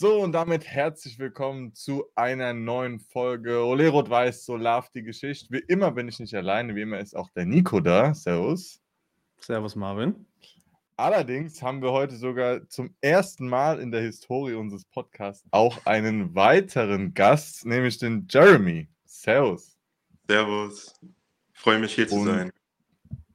So, und damit herzlich willkommen zu einer neuen Folge Ole Rot-Weiß, so love die Geschichte. Wie immer bin ich nicht alleine, wie immer ist auch der Nico da. Servus. Servus, Marvin. Allerdings haben wir heute sogar zum ersten Mal in der Historie unseres Podcasts auch einen weiteren Gast, nämlich den Jeremy. Servus. Servus. Freue mich hier und, zu sein.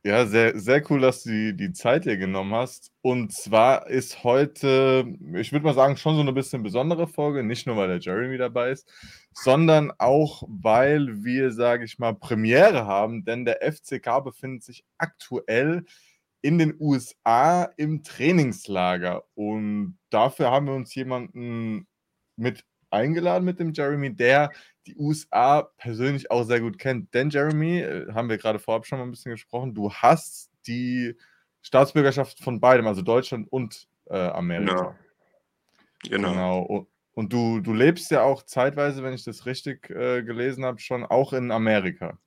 Ja, sehr, sehr cool, dass du die, die Zeit dir genommen hast. Und zwar ist heute, ich würde mal sagen, schon so eine bisschen besondere Folge, nicht nur weil der Jeremy dabei ist, sondern auch weil wir, sage ich mal, Premiere haben, denn der FCK befindet sich aktuell in den USA im Trainingslager. Und dafür haben wir uns jemanden mit eingeladen mit dem Jeremy, der die USA persönlich auch sehr gut kennt. Denn Jeremy, äh, haben wir gerade vorab schon mal ein bisschen gesprochen, du hast die Staatsbürgerschaft von beidem, also Deutschland und äh, Amerika. Genau. genau. genau. Und, und, du, du lebst ja auch zeitweise, wenn ich das richtig äh, gelesen habe, schon auch in Amerika.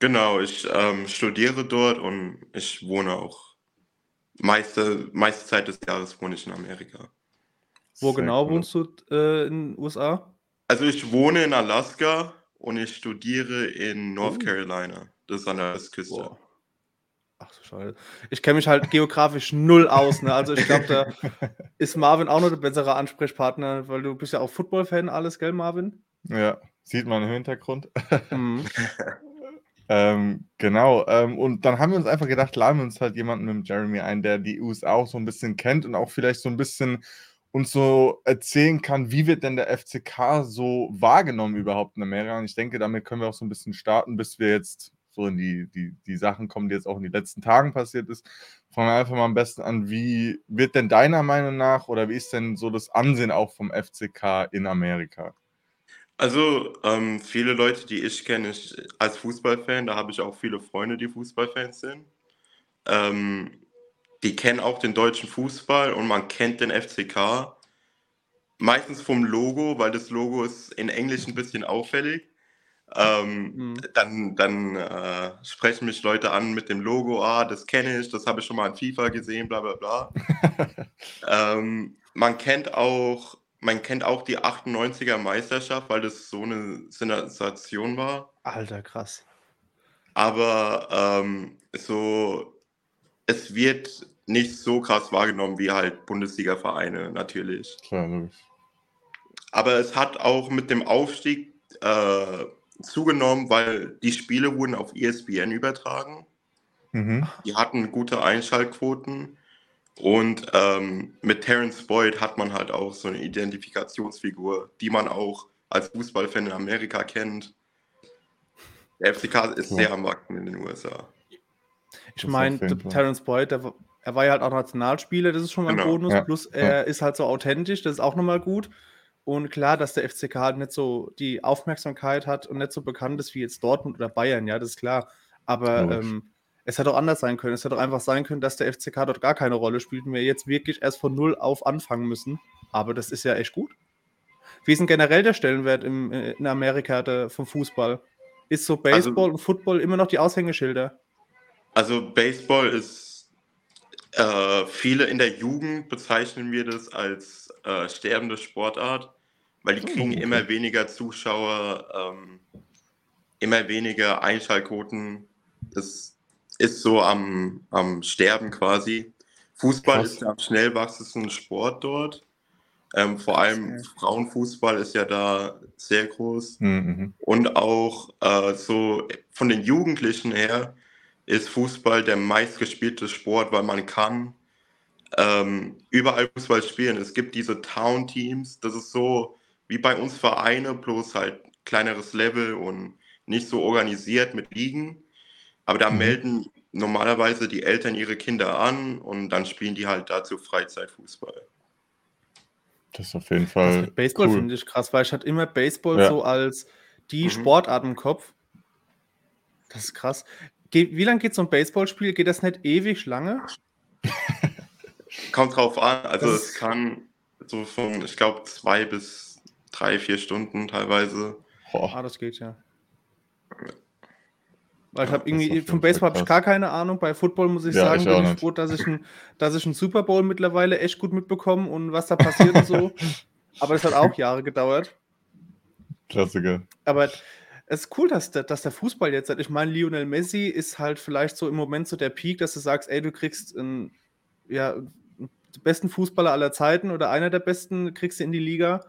Genau, ich ähm, studiere dort und ich wohne auch meiste, meiste Zeit des Jahres wohne ich in Amerika. Wo Sehr genau cool. wohnst du äh, in den USA? Also ich wohne in Alaska und ich studiere in North oh. Carolina. Das ist an der Westküste. Wow. Ach so schade. Ich kenne mich halt geografisch null aus. Ne? Also ich glaube, da ist Marvin auch noch der bessere Ansprechpartner, weil du bist ja auch Football-Fan, alles, gell, Marvin? Ja, sieht man im Hintergrund. Mhm. Ähm, genau. Ähm, und dann haben wir uns einfach gedacht, laden wir uns halt jemanden mit Jeremy ein, der die USA auch so ein bisschen kennt und auch vielleicht so ein bisschen uns so erzählen kann, wie wird denn der FCK so wahrgenommen überhaupt in Amerika. Und ich denke, damit können wir auch so ein bisschen starten, bis wir jetzt so in die, die, die Sachen kommen, die jetzt auch in den letzten Tagen passiert ist. Fangen wir einfach mal am besten an, wie wird denn deiner Meinung nach oder wie ist denn so das Ansehen auch vom FCK in Amerika? Also, ähm, viele Leute, die ich kenne, ich, als Fußballfan, da habe ich auch viele Freunde, die Fußballfans sind. Ähm, die kennen auch den deutschen Fußball und man kennt den FCK. Meistens vom Logo, weil das Logo ist in Englisch ein bisschen auffällig. Ähm, mhm. Dann, dann äh, sprechen mich Leute an mit dem Logo, ah, das kenne ich, das habe ich schon mal in FIFA gesehen, bla bla bla. ähm, man kennt auch man kennt auch die 98er Meisterschaft, weil das so eine Sensation war. Alter, krass. Aber ähm, so, es wird nicht so krass wahrgenommen wie halt Bundesliga-Vereine natürlich. Klar, logisch. Aber es hat auch mit dem Aufstieg äh, zugenommen, weil die Spiele wurden auf ESPN übertragen. Mhm. Die hatten gute Einschaltquoten. Und ähm, mit Terence Boyd hat man halt auch so eine Identifikationsfigur, die man auch als Fußballfan in Amerika kennt. Der FCK ist ja. sehr am Wachsen in den USA. Ich meine, Terence Boyd, der, er war ja halt auch Nationalspieler, das ist schon mal genau. ein Bonus. Ja. Plus er ja. ist halt so authentisch, das ist auch nochmal gut. Und klar, dass der FCK halt nicht so die Aufmerksamkeit hat und nicht so bekannt ist wie jetzt Dortmund oder Bayern, ja, das ist klar. Aber ähm, es hätte auch anders sein können. Es hätte auch einfach sein können, dass der FCK dort gar keine Rolle spielt und wir jetzt wirklich erst von Null auf anfangen müssen. Aber das ist ja echt gut. Wie ist denn generell der Stellenwert im, äh, in Amerika der, vom Fußball? Ist so Baseball also, und Football immer noch die Aushängeschilder? Also Baseball ist, äh, viele in der Jugend bezeichnen wir das als äh, sterbende Sportart, weil die hm, kriegen okay. immer weniger Zuschauer, ähm, immer weniger Einschaltquoten. Das ist so am, am Sterben quasi. Fußball Krass. ist der am schnell wachsendsten Sport dort. Ähm, vor allem okay. Frauenfußball ist ja da sehr groß. Mhm. Und auch äh, so von den Jugendlichen her ist Fußball der meistgespielte Sport, weil man kann ähm, überall Fußball spielen. Es gibt diese Town-Teams, das ist so wie bei uns Vereine, bloß halt kleineres Level und nicht so organisiert mit Ligen. Aber da mhm. melden normalerweise die Eltern ihre Kinder an und dann spielen die halt dazu Freizeitfußball. Das ist auf jeden Fall. Das Baseball cool. finde ich krass, weil ich hatte immer Baseball ja. so als die mhm. Sportart im Kopf. Das ist krass. Ge wie lange geht so ein Baseballspiel? Geht das nicht ewig lange? Kommt drauf an. Also das es kann so von, ich glaube, zwei bis drei, vier Stunden teilweise. Boah. Ah, das geht ja. Weil ich habe irgendwie, vom Baseball habe ich gar keine Ahnung. Bei Football muss ich ja, sagen, ich bin ich froh, dass ich, ein, dass ich einen Super Bowl mittlerweile echt gut mitbekomme und was da passiert und so. Aber es hat auch Jahre gedauert. Klassiker. Aber es ist cool, dass der, dass der Fußball jetzt hat. Ich meine, Lionel Messi ist halt vielleicht so im Moment so der Peak, dass du sagst, ey, du kriegst einen, ja, den besten Fußballer aller Zeiten oder einer der besten kriegst du in die Liga.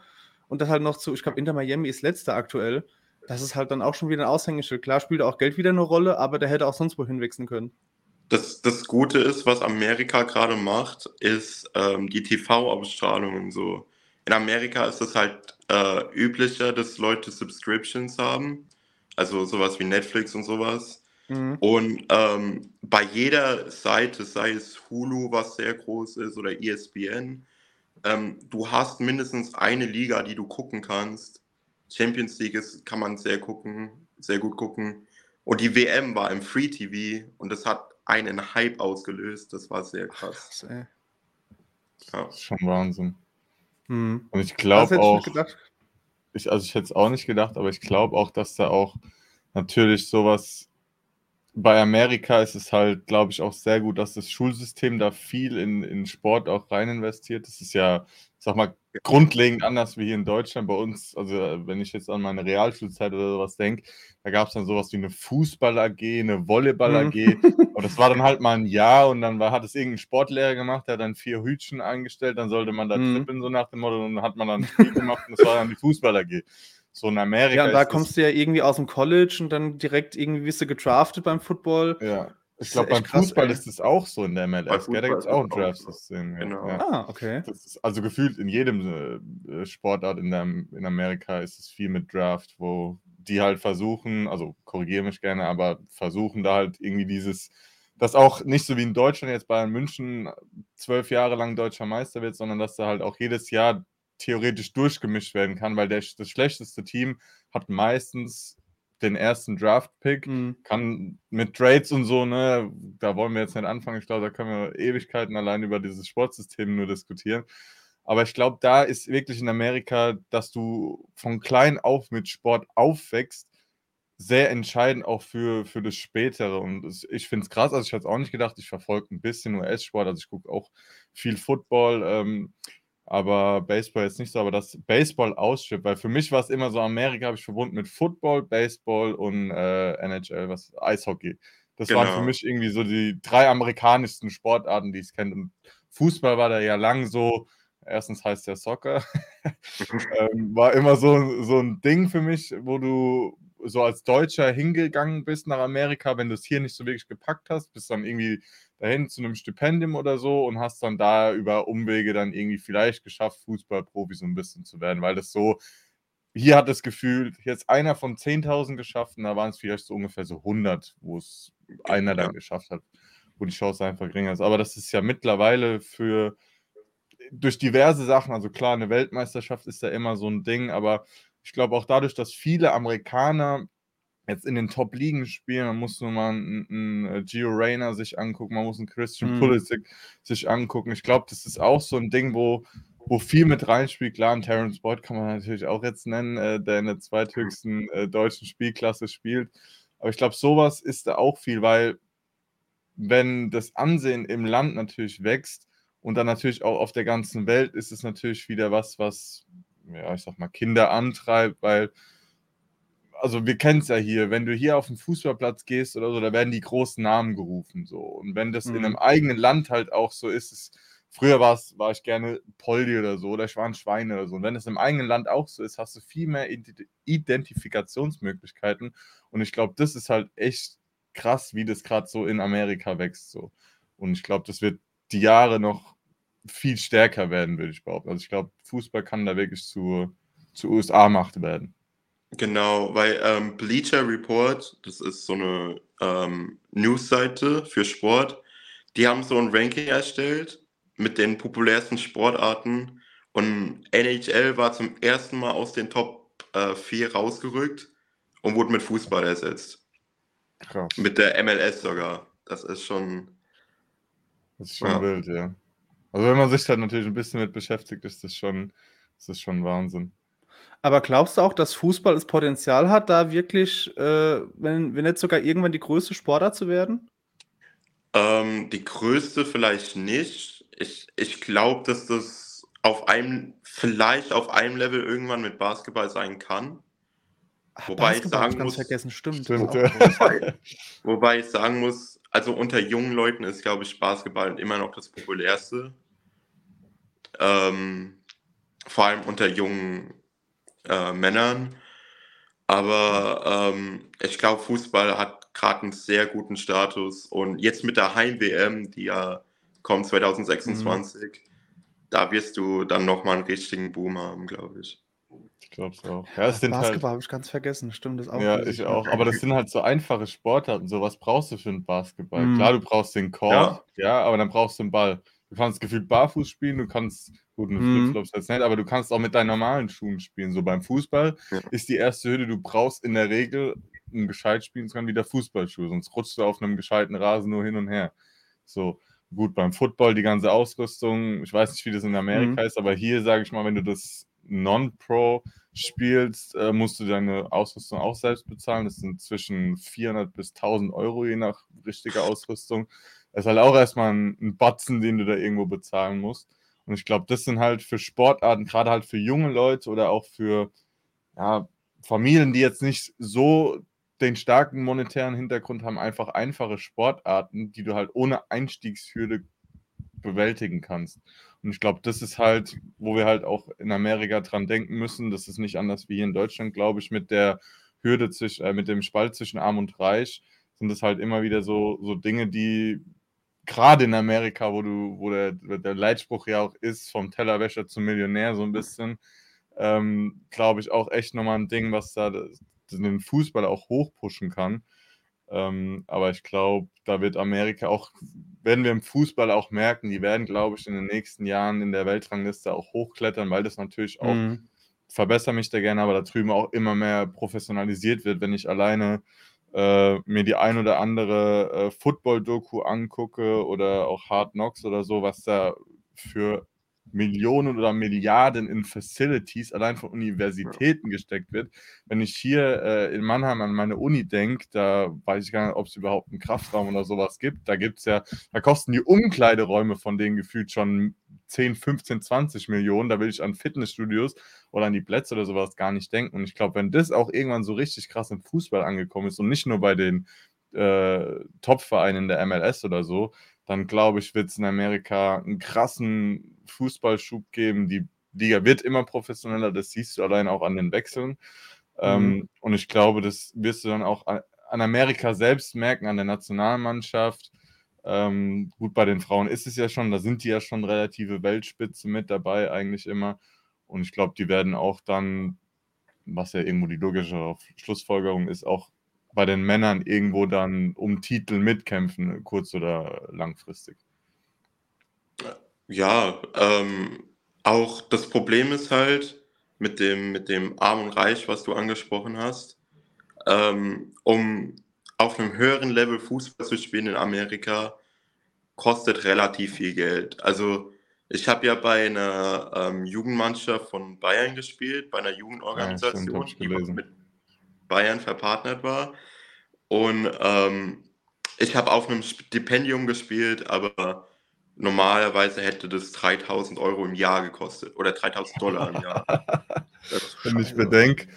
Und das halt noch zu, ich glaube, Inter Miami ist letzter aktuell. Das ist halt dann auch schon wieder ein Aushängeschild. Klar spielt auch Geld wieder eine Rolle, aber der hätte auch sonst wohin wechseln können. Das, das Gute ist, was Amerika gerade macht, ist ähm, die TV-Ausstrahlungen so. In Amerika ist es halt äh, üblicher, dass Leute Subscriptions haben, also sowas wie Netflix und sowas. Mhm. Und ähm, bei jeder Seite, sei es Hulu, was sehr groß ist, oder ESPN, ähm, du hast mindestens eine Liga, die du gucken kannst. Champions League ist, kann man sehr gucken, sehr gut gucken. Und die WM war im Free TV und das hat einen Hype ausgelöst. Das war sehr krass. Ach, ja. Das ist schon Wahnsinn. Mhm. Und ich glaube auch, ich, also ich hätte es auch nicht gedacht, aber ich glaube auch, dass da auch natürlich sowas bei Amerika ist es halt, glaube ich, auch sehr gut, dass das Schulsystem da viel in, in Sport auch rein investiert. Das ist ja, sag mal, grundlegend anders wie hier in Deutschland. Bei uns, also wenn ich jetzt an meine Realschulzeit oder sowas denke, da gab es dann sowas wie eine Fußball-AG, eine Volleyball-AG. Mhm. Und das war dann halt mal ein Jahr und dann war, hat es irgendein Sportlehrer gemacht, der hat dann vier Hütchen eingestellt, dann sollte man da mhm. trippeln, so nach dem Motto, und dann hat man dann ein Spiel gemacht und das war dann die Fußball-AG. So in Amerika. Ja, und da kommst du ja irgendwie aus dem College und dann direkt irgendwie bist du gedraftet beim Football. Ja. Ich glaube, beim krass, Fußball ey. ist es auch so in der MLS. Gell? Da gibt es auch ein Draft-System. Genau. Ja. Ah, okay. Ist, also gefühlt in jedem äh, Sportart in, der, in Amerika ist es viel mit Draft, wo die halt versuchen, also korrigiere mich gerne, aber versuchen da halt irgendwie dieses, dass auch nicht so wie in Deutschland jetzt Bayern München zwölf Jahre lang deutscher Meister wird, sondern dass da halt auch jedes Jahr theoretisch durchgemischt werden kann, weil der, das schlechteste Team hat meistens den ersten Draft-Pick, mhm. kann mit Trades und so, ne, da wollen wir jetzt nicht anfangen. Ich glaube, da können wir Ewigkeiten allein über dieses Sportsystem nur diskutieren. Aber ich glaube, da ist wirklich in Amerika, dass du von klein auf mit Sport aufwächst, sehr entscheidend auch für, für das Spätere. Und das, ich finde es krass, also ich hatte es auch nicht gedacht, ich verfolge ein bisschen US-Sport, also ich gucke auch viel Football. Ähm, aber Baseball jetzt nicht so, aber das Baseball ausschippt, weil für mich war es immer so, Amerika habe ich verbunden mit Football, Baseball und äh, NHL, was Eishockey. Das genau. waren für genau. mich irgendwie so die drei amerikanischsten Sportarten, die ich kenne. Und Fußball war da ja lang so, erstens heißt der Soccer, ähm, war immer so, so ein Ding für mich, wo du so als Deutscher hingegangen bist nach Amerika, wenn du es hier nicht so wirklich gepackt hast, bist dann irgendwie dahin zu einem Stipendium oder so und hast dann da über Umwege dann irgendwie vielleicht geschafft, Fußballprofi so ein bisschen zu werden, weil das so, hier hat das Gefühl, jetzt einer von 10.000 geschafft und da waren es vielleicht so ungefähr so 100, wo es einer dann geschafft hat, wo die Chance einfach geringer ist. Aber das ist ja mittlerweile für, durch diverse Sachen, also klar, eine Weltmeisterschaft ist ja immer so ein Ding, aber ich glaube auch dadurch, dass viele Amerikaner jetzt in den Top-Ligen spielen. Man muss nur mal einen, einen äh, Gio Reyna sich angucken, man muss einen Christian mhm. Pulisic sich angucken. Ich glaube, das ist auch so ein Ding, wo, wo viel mit reinspielt. Klar, einen Terence Boyd kann man natürlich auch jetzt nennen, äh, der in der zweithöchsten äh, deutschen Spielklasse spielt. Aber ich glaube, sowas ist da auch viel, weil wenn das Ansehen im Land natürlich wächst und dann natürlich auch auf der ganzen Welt, ist es natürlich wieder was, was, ja, ich sag mal, Kinder antreibt, weil also wir kennen es ja hier, wenn du hier auf den Fußballplatz gehst oder so, da werden die großen Namen gerufen so. Und wenn das mhm. in einem eigenen Land halt auch so ist, ist früher war es, war ich gerne Poldi oder so, oder ich war ein Schweine oder so. Und wenn es im eigenen Land auch so ist, hast du viel mehr Identifikationsmöglichkeiten. Und ich glaube, das ist halt echt krass, wie das gerade so in Amerika wächst. So. Und ich glaube, das wird die Jahre noch viel stärker werden, würde ich behaupten. Also ich glaube, Fußball kann da wirklich zu, zu USA-Macht werden. Genau, weil ähm, Bleacher Report, das ist so eine ähm, Newsseite für Sport, die haben so ein Ranking erstellt mit den populärsten Sportarten und NHL war zum ersten Mal aus den Top äh, 4 rausgerückt und wurde mit Fußball ersetzt. Krass. Mit der MLS sogar. Das ist schon. Das ist schon ja. wild, ja. Also wenn man sich da natürlich ein bisschen mit beschäftigt, ist das schon, ist das schon Wahnsinn. Aber glaubst du auch, dass Fußball das Potenzial hat, da wirklich, äh, wenn, wenn nicht sogar irgendwann die größte Sportart zu werden? Ähm, die größte vielleicht nicht. Ich, ich glaube, dass das auf einem, vielleicht auf einem Level irgendwann mit Basketball sein kann. Ach, wobei ich sagen muss, vergessen, stimmt. stimmt ja. wobei, wobei, ich sagen muss, also unter jungen Leuten ist, glaube ich, Basketball immer noch das populärste. Ähm, vor allem unter jungen äh, Männern. Aber ähm, ich glaube, Fußball hat gerade einen sehr guten Status. Und jetzt mit der Heim-WM, die ja kommt 2026, mhm. da wirst du dann nochmal einen richtigen Boom haben, glaube ich. Ich glaube es auch. Ja, Basketball halt, habe ich ganz vergessen, stimmt das auch. Ja, ich auch. Aber das sind halt so einfache Sportarten. So was brauchst du für einen Basketball? Mhm. Klar, du brauchst den Korb, ja. ja, aber dann brauchst du einen Ball. Du kannst gefühlt barfuß spielen, du kannst, gut, mit mhm. Flipflops jetzt nicht, aber du kannst auch mit deinen normalen Schuhen spielen. So beim Fußball ja. ist die erste Hürde, du brauchst in der Regel, um gescheit spielen zu können, wieder Fußballschuhe, sonst rutschst du auf einem gescheiten Rasen nur hin und her. So, gut, beim Football die ganze Ausrüstung, ich weiß nicht, wie das in Amerika mhm. ist, aber hier sage ich mal, wenn du das Non-Pro spielst, äh, musst du deine Ausrüstung auch selbst bezahlen. Das sind zwischen 400 bis 1000 Euro je nach richtiger Ausrüstung. Das ist halt auch erstmal ein, ein Batzen, den du da irgendwo bezahlen musst. Und ich glaube, das sind halt für Sportarten, gerade halt für junge Leute oder auch für ja, Familien, die jetzt nicht so den starken monetären Hintergrund haben, einfach einfache Sportarten, die du halt ohne Einstiegshürde bewältigen kannst. Und ich glaube, das ist halt, wo wir halt auch in Amerika dran denken müssen. Das ist nicht anders wie hier in Deutschland, glaube ich, mit der Hürde zwischen, äh, mit dem Spalt zwischen Arm und Reich sind es halt immer wieder so, so Dinge, die gerade in Amerika, wo du, wo der, der Leitspruch ja auch ist, vom Tellerwäscher zum Millionär, so ein bisschen, ähm, glaube ich, auch echt nochmal ein Ding, was da den Fußball auch hochpushen kann. Ähm, aber ich glaube, da wird Amerika auch, werden wir im Fußball auch merken, die werden, glaube ich, in den nächsten Jahren in der Weltrangliste auch hochklettern, weil das natürlich auch, mhm. verbessere mich da gerne, aber da drüben auch immer mehr professionalisiert wird, wenn ich alleine äh, mir die ein oder andere äh, Football-Doku angucke oder auch Hard Knocks oder so, was da für Millionen oder Milliarden in Facilities allein von Universitäten gesteckt wird. Wenn ich hier äh, in Mannheim an meine Uni denke, da weiß ich gar nicht, ob es überhaupt einen Kraftraum oder sowas gibt. Da gibt es ja, da kosten die Umkleideräume von denen gefühlt schon 10, 15, 20 Millionen. Da will ich an Fitnessstudios oder an die Plätze oder sowas gar nicht denken. Und ich glaube, wenn das auch irgendwann so richtig krass im Fußball angekommen ist und nicht nur bei den äh, Top-Vereinen der MLS oder so, dann glaube ich, wird es in Amerika einen krassen Fußballschub geben. Die Liga wird immer professioneller, das siehst du allein auch an den Wechseln. Ähm, mhm. Ähm, und ich glaube, das wirst du dann auch an Amerika selbst merken, an der Nationalmannschaft. Ähm, gut, bei den Frauen ist es ja schon, da sind die ja schon relative Weltspitze mit dabei, eigentlich immer. Und ich glaube, die werden auch dann, was ja irgendwo die logische Schlussfolgerung ist, auch bei den Männern irgendwo dann um Titel mitkämpfen, kurz- oder langfristig. Ja, ähm, auch das Problem ist halt mit dem, mit dem Arm und Reich, was du angesprochen hast, ähm, um auf einem höheren Level Fußball zu spielen in Amerika, kostet relativ viel Geld. Also ich habe ja bei einer ähm, Jugendmannschaft von Bayern gespielt, bei einer Jugendorganisation, ja, die mit Bayern verpartnert war. Und ähm, ich habe auf einem Stipendium gespielt, aber normalerweise hätte das 3000 Euro im Jahr gekostet oder 3000 Dollar im Jahr. Wenn ich bedenke,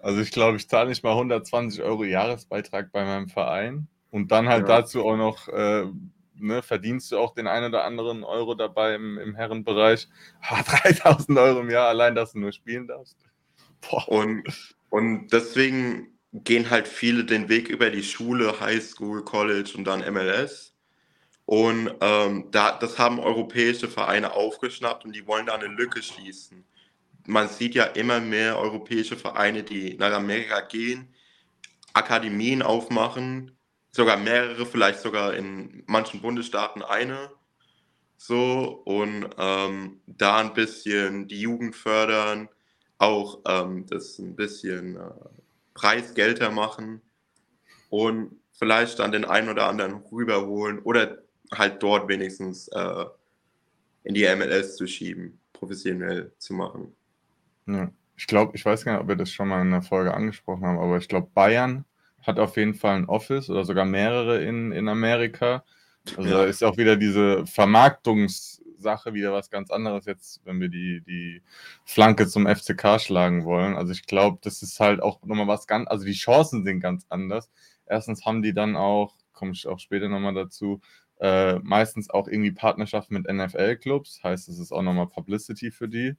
also ich glaube, ich zahle nicht mal 120 Euro Jahresbeitrag bei meinem Verein und dann halt ja. dazu auch noch, äh, ne, verdienst du auch den einen oder anderen Euro dabei im, im Herrenbereich. Ah, 3000 Euro im Jahr allein, dass du nur spielen darfst. Boah. Und, und deswegen gehen halt viele den Weg über die Schule, Highschool, College und dann MLS. Und ähm, da, das haben europäische Vereine aufgeschnappt und die wollen da eine Lücke schließen. Man sieht ja immer mehr europäische Vereine, die nach Amerika gehen, Akademien aufmachen, sogar mehrere, vielleicht sogar in manchen Bundesstaaten eine. So, und ähm, da ein bisschen die Jugend fördern, auch ähm, das ein bisschen äh, Preisgelder machen und vielleicht dann den einen oder anderen rüberholen oder halt dort wenigstens äh, in die MLS zu schieben, professionell zu machen. Ja. Ich glaube, ich weiß gar nicht, ob wir das schon mal in der Folge angesprochen haben, aber ich glaube, Bayern hat auf jeden Fall ein Office oder sogar mehrere in, in Amerika. Also ja. da ist auch wieder diese Vermarktungs- Sache wieder was ganz anderes jetzt, wenn wir die, die Flanke zum FCK schlagen wollen. Also ich glaube, das ist halt auch nochmal was ganz, also die Chancen sind ganz anders. Erstens haben die dann auch, komme ich auch später nochmal dazu, äh, meistens auch irgendwie Partnerschaft mit NFL-Clubs, heißt, es ist auch nochmal Publicity für die.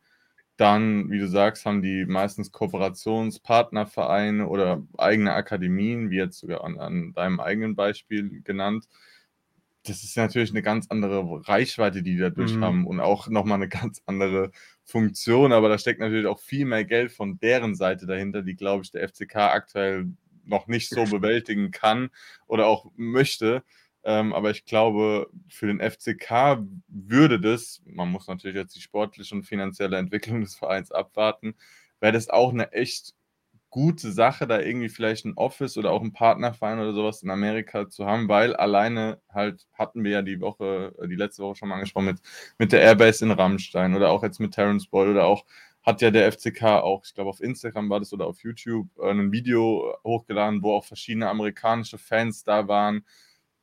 Dann, wie du sagst, haben die meistens Kooperationspartnervereine oder eigene Akademien, wie jetzt sogar an, an deinem eigenen Beispiel genannt. Das ist natürlich eine ganz andere Reichweite, die die dadurch mhm. haben und auch nochmal eine ganz andere Funktion. Aber da steckt natürlich auch viel mehr Geld von deren Seite dahinter, die, glaube ich, der FCK aktuell noch nicht so bewältigen kann oder auch möchte. Ähm, aber ich glaube, für den FCK würde das, man muss natürlich jetzt die sportliche und finanzielle Entwicklung des Vereins abwarten, wäre das auch eine echt gute Sache, da irgendwie vielleicht ein Office oder auch ein Partnerverein oder sowas in Amerika zu haben, weil alleine halt hatten wir ja die Woche, äh, die letzte Woche schon mal angesprochen mit, mit der Airbase in Rammstein oder auch jetzt mit Terence Boyle oder auch hat ja der FCK auch, ich glaube auf Instagram war das oder auf YouTube, äh, ein Video hochgeladen, wo auch verschiedene amerikanische Fans da waren,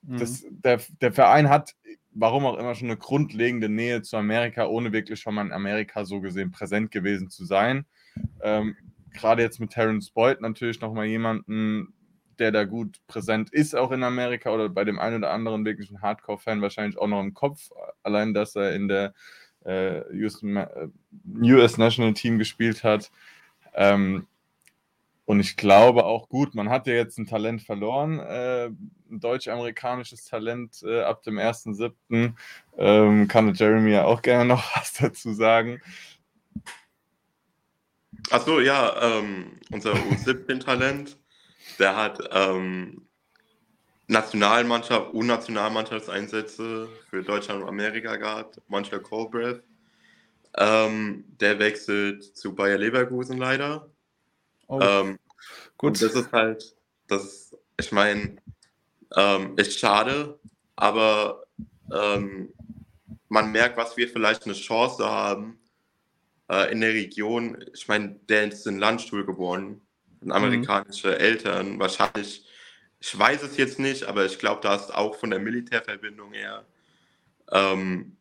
das, mhm. der, der Verein hat, warum auch immer, schon eine grundlegende Nähe zu Amerika, ohne wirklich schon mal in Amerika so gesehen präsent gewesen zu sein. Ähm, Gerade jetzt mit Terence Boyd natürlich nochmal jemanden, der da gut präsent ist, auch in Amerika oder bei dem einen oder anderen wirklichen Hardcore-Fan wahrscheinlich auch noch im Kopf. Allein, dass er in der äh, US, US, National Team gespielt hat. Ähm, und ich glaube auch gut, man hat ja jetzt ein Talent verloren, äh, ein deutsch-amerikanisches Talent äh, ab dem 1.7. Ähm, kann Jeremy ja auch gerne noch was dazu sagen. Achso, ja, ähm, unser U17-Talent, der hat ähm, Nationalmannschaft, U-Nationalmannschaftseinsätze für Deutschland und Amerika gehabt, Montreal Colbreth. Ähm, der wechselt zu Bayer Leverkusen leider. Oh. Ähm, Gut. das ist halt, das ist, ich meine, ähm, ist schade, aber ähm, man merkt, was wir vielleicht eine Chance haben äh, in der Region. Ich meine, der ist in Landstuhl geboren, mhm. amerikanische mhm. Eltern. Wahrscheinlich, ich weiß es jetzt nicht, aber ich glaube, da ist auch von der Militärverbindung her. Ähm,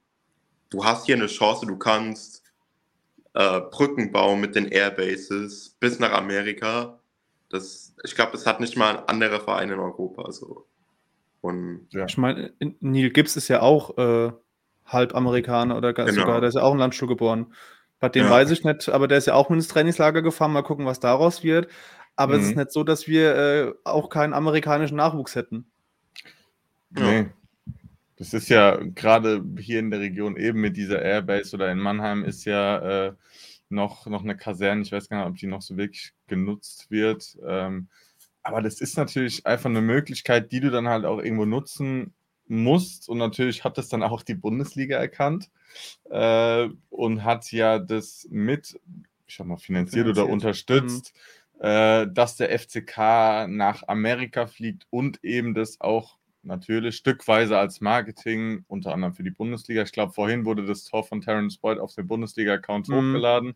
du hast hier eine Chance, du kannst äh, Brückenbau mit den Airbases bis nach Amerika. Das, ich glaube, das hat nicht mal ein anderer Verein in Europa. Also. Und, ja. Ich meine, Neil Gibbs ist ja auch äh, halb Amerikaner oder genau. sogar, der ist ja auch in Landstuhl geboren. Bei dem ja. weiß ich nicht, aber der ist ja auch ins Trainingslager gefahren. Mal gucken, was daraus wird. Aber mhm. es ist nicht so, dass wir äh, auch keinen amerikanischen Nachwuchs hätten. Nee. Das ist ja gerade hier in der Region eben mit dieser Airbase oder in Mannheim ist ja äh, noch, noch eine Kaserne. Ich weiß gar nicht, ob die noch so wirklich genutzt wird. Ähm, aber das ist natürlich einfach eine Möglichkeit, die du dann halt auch irgendwo nutzen musst. Und natürlich hat das dann auch die Bundesliga erkannt äh, und hat ja das mit, ich sag mal, finanziert, finanziert. oder unterstützt, mhm. äh, dass der FCK nach Amerika fliegt und eben das auch natürlich stückweise als Marketing, unter anderem für die Bundesliga. Ich glaube, vorhin wurde das Tor von Terence Boyd auf den Bundesliga-Account mhm. hochgeladen.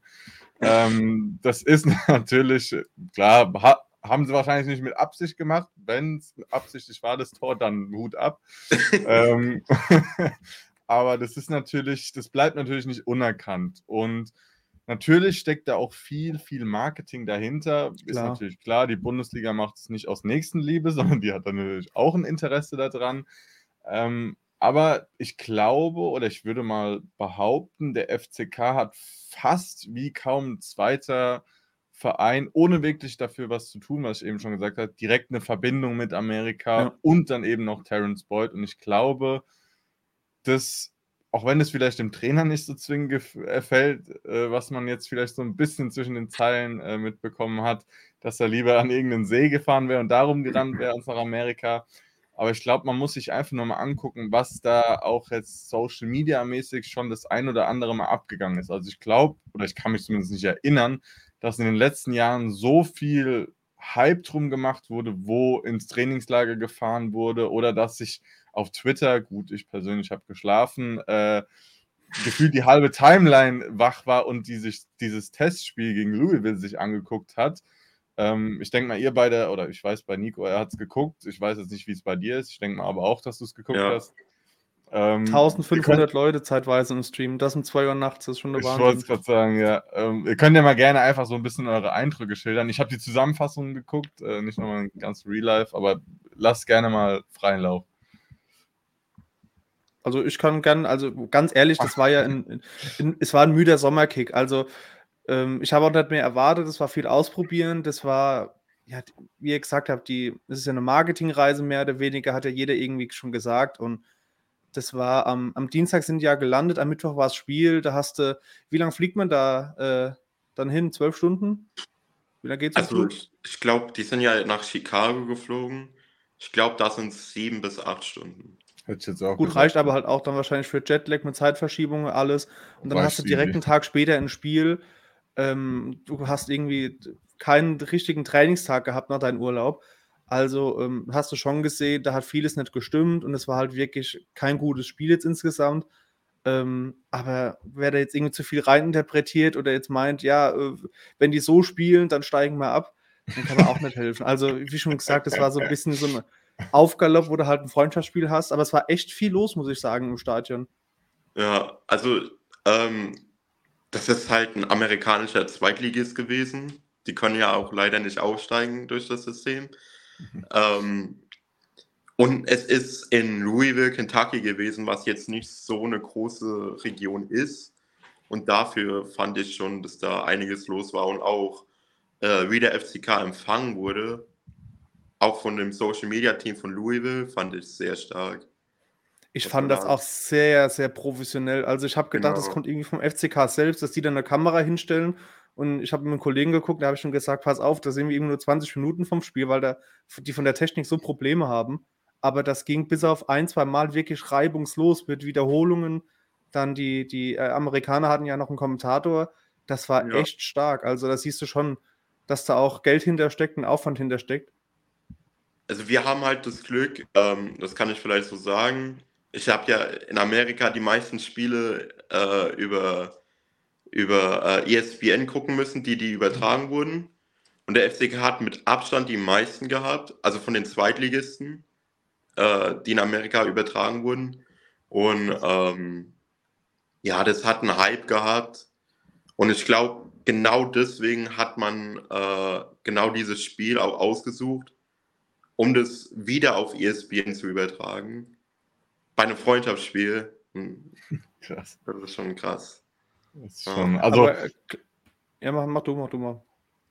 Ähm, das ist natürlich, klar, ha haben sie wahrscheinlich nicht mit Absicht gemacht. Wenn es absichtlich war, das Tor, dann Hut ab. ähm, aber das ist natürlich, das bleibt natürlich nicht unerkannt. Und Natürlich steckt da auch viel, viel Marketing dahinter. Klar. Ist natürlich klar, die Bundesliga macht es nicht aus Nächstenliebe, sondern die hat dann natürlich auch ein Interesse daran. Ähm, aber ich glaube oder ich würde mal behaupten, der FCK hat fast wie kaum ein zweiter Verein, ohne wirklich dafür was zu tun, was ich eben schon gesagt habe, direkt eine Verbindung mit Amerika ja. und dann eben noch Terence Boyd. Und ich glaube, das auch wenn es vielleicht dem Trainer nicht so zwingend gefällt, äh, was man jetzt vielleicht so ein bisschen zwischen den Zeilen äh, mitbekommen hat, dass er lieber an irgendeinen See gefahren wäre und darum gerannt wäre als nach Amerika. Aber ich glaube, man muss sich einfach nur mal angucken, was da auch jetzt Social Media mäßig schon das ein oder andere Mal abgegangen ist. Also ich glaube, oder ich kann mich zumindest nicht erinnern, dass in den letzten Jahren so viel Hype drum gemacht wurde, wo ins Trainingslager gefahren wurde oder dass sich auf Twitter, gut, ich persönlich habe geschlafen, äh, gefühlt die halbe Timeline wach war und die sich dieses Testspiel gegen Louisville sich angeguckt hat. Ähm, ich denke mal, ihr beide, oder ich weiß bei Nico, er hat es geguckt. Ich weiß jetzt nicht, wie es bei dir ist. Ich denke mal aber auch, dass du es geguckt ja. hast. Ähm, 1500 Leute zeitweise im Stream. Das um 2 Uhr nachts, das ist schon eine Wahnsinn. Ich wollte es gerade sagen, ja. Ähm, ihr könnt ja mal gerne einfach so ein bisschen eure Eindrücke schildern. Ich habe die Zusammenfassung geguckt, äh, nicht nochmal ein ganz Real Life, aber lasst gerne mal freien Lauf. Also ich kann gern, also ganz ehrlich, das war ja ein, ein, es war ein müder Sommerkick. Also ähm, ich habe auch nicht mehr erwartet, es war viel ausprobieren, das war, ja, wie ihr gesagt habt, die, es ist ja eine Marketingreise mehr oder weniger, hat ja jeder irgendwie schon gesagt und das war am, am Dienstag sind ja gelandet, am Mittwoch war das Spiel. Da hast du, wie lange fliegt man da äh, dann hin? Zwölf Stunden? Wie lange geht's? Also, ich, ich glaube, die sind ja nach Chicago geflogen. Ich glaube, da sind es sieben bis acht Stunden. Gut, gesagt. reicht aber halt auch dann wahrscheinlich für Jetlag mit Zeitverschiebung und alles. Und dann Weiß hast du direkt einen Tag später ein Spiel. Ähm, du hast irgendwie keinen richtigen Trainingstag gehabt nach deinem Urlaub. Also ähm, hast du schon gesehen, da hat vieles nicht gestimmt und es war halt wirklich kein gutes Spiel jetzt insgesamt. Ähm, aber wer da jetzt irgendwie zu viel reininterpretiert oder jetzt meint, ja, äh, wenn die so spielen, dann steigen wir ab, dann kann man auch nicht helfen. Also, wie schon gesagt, es war so ein bisschen so Aufgalopp, wo du halt ein Freundschaftsspiel hast, aber es war echt viel los, muss ich sagen, im Stadion. Ja, also, ähm, das ist halt ein amerikanischer Zweitligist gewesen. Die können ja auch leider nicht aufsteigen durch das System. Ähm, und es ist in Louisville, Kentucky gewesen, was jetzt nicht so eine große Region ist. Und dafür fand ich schon, dass da einiges los war und auch äh, wie der FCK empfangen wurde, auch von dem Social Media Team von Louisville, fand ich sehr stark. Ich fand das auch sehr, sehr professionell. Also ich habe gedacht, genau. das kommt irgendwie vom FCK selbst, dass die dann eine Kamera hinstellen und ich habe mit einem Kollegen geguckt, da habe ich schon gesagt, pass auf, da sehen wir eben nur 20 Minuten vom Spiel, weil da, die von der Technik so Probleme haben. Aber das ging bis auf ein, zwei Mal wirklich reibungslos mit Wiederholungen. Dann die, die äh, Amerikaner hatten ja noch einen Kommentator. Das war ja. echt stark. Also da siehst du schon, dass da auch Geld hintersteckt, ein Aufwand hintersteckt. Also wir haben halt das Glück, ähm, das kann ich vielleicht so sagen. Ich habe ja in Amerika die meisten Spiele äh, über über äh, ESPN gucken müssen, die die übertragen wurden. Und der FCK hat mit Abstand die meisten gehabt, also von den Zweitligisten, äh, die in Amerika übertragen wurden. Und ähm, ja, das hat einen Hype gehabt. Und ich glaube, genau deswegen hat man äh, genau dieses Spiel auch ausgesucht, um das wieder auf ESPN zu übertragen. Bei einem Freundschaftsspiel. Hm. Krass. Das ist schon krass. Schon, also, Aber, äh, ja, mach, mach du, mach du mal.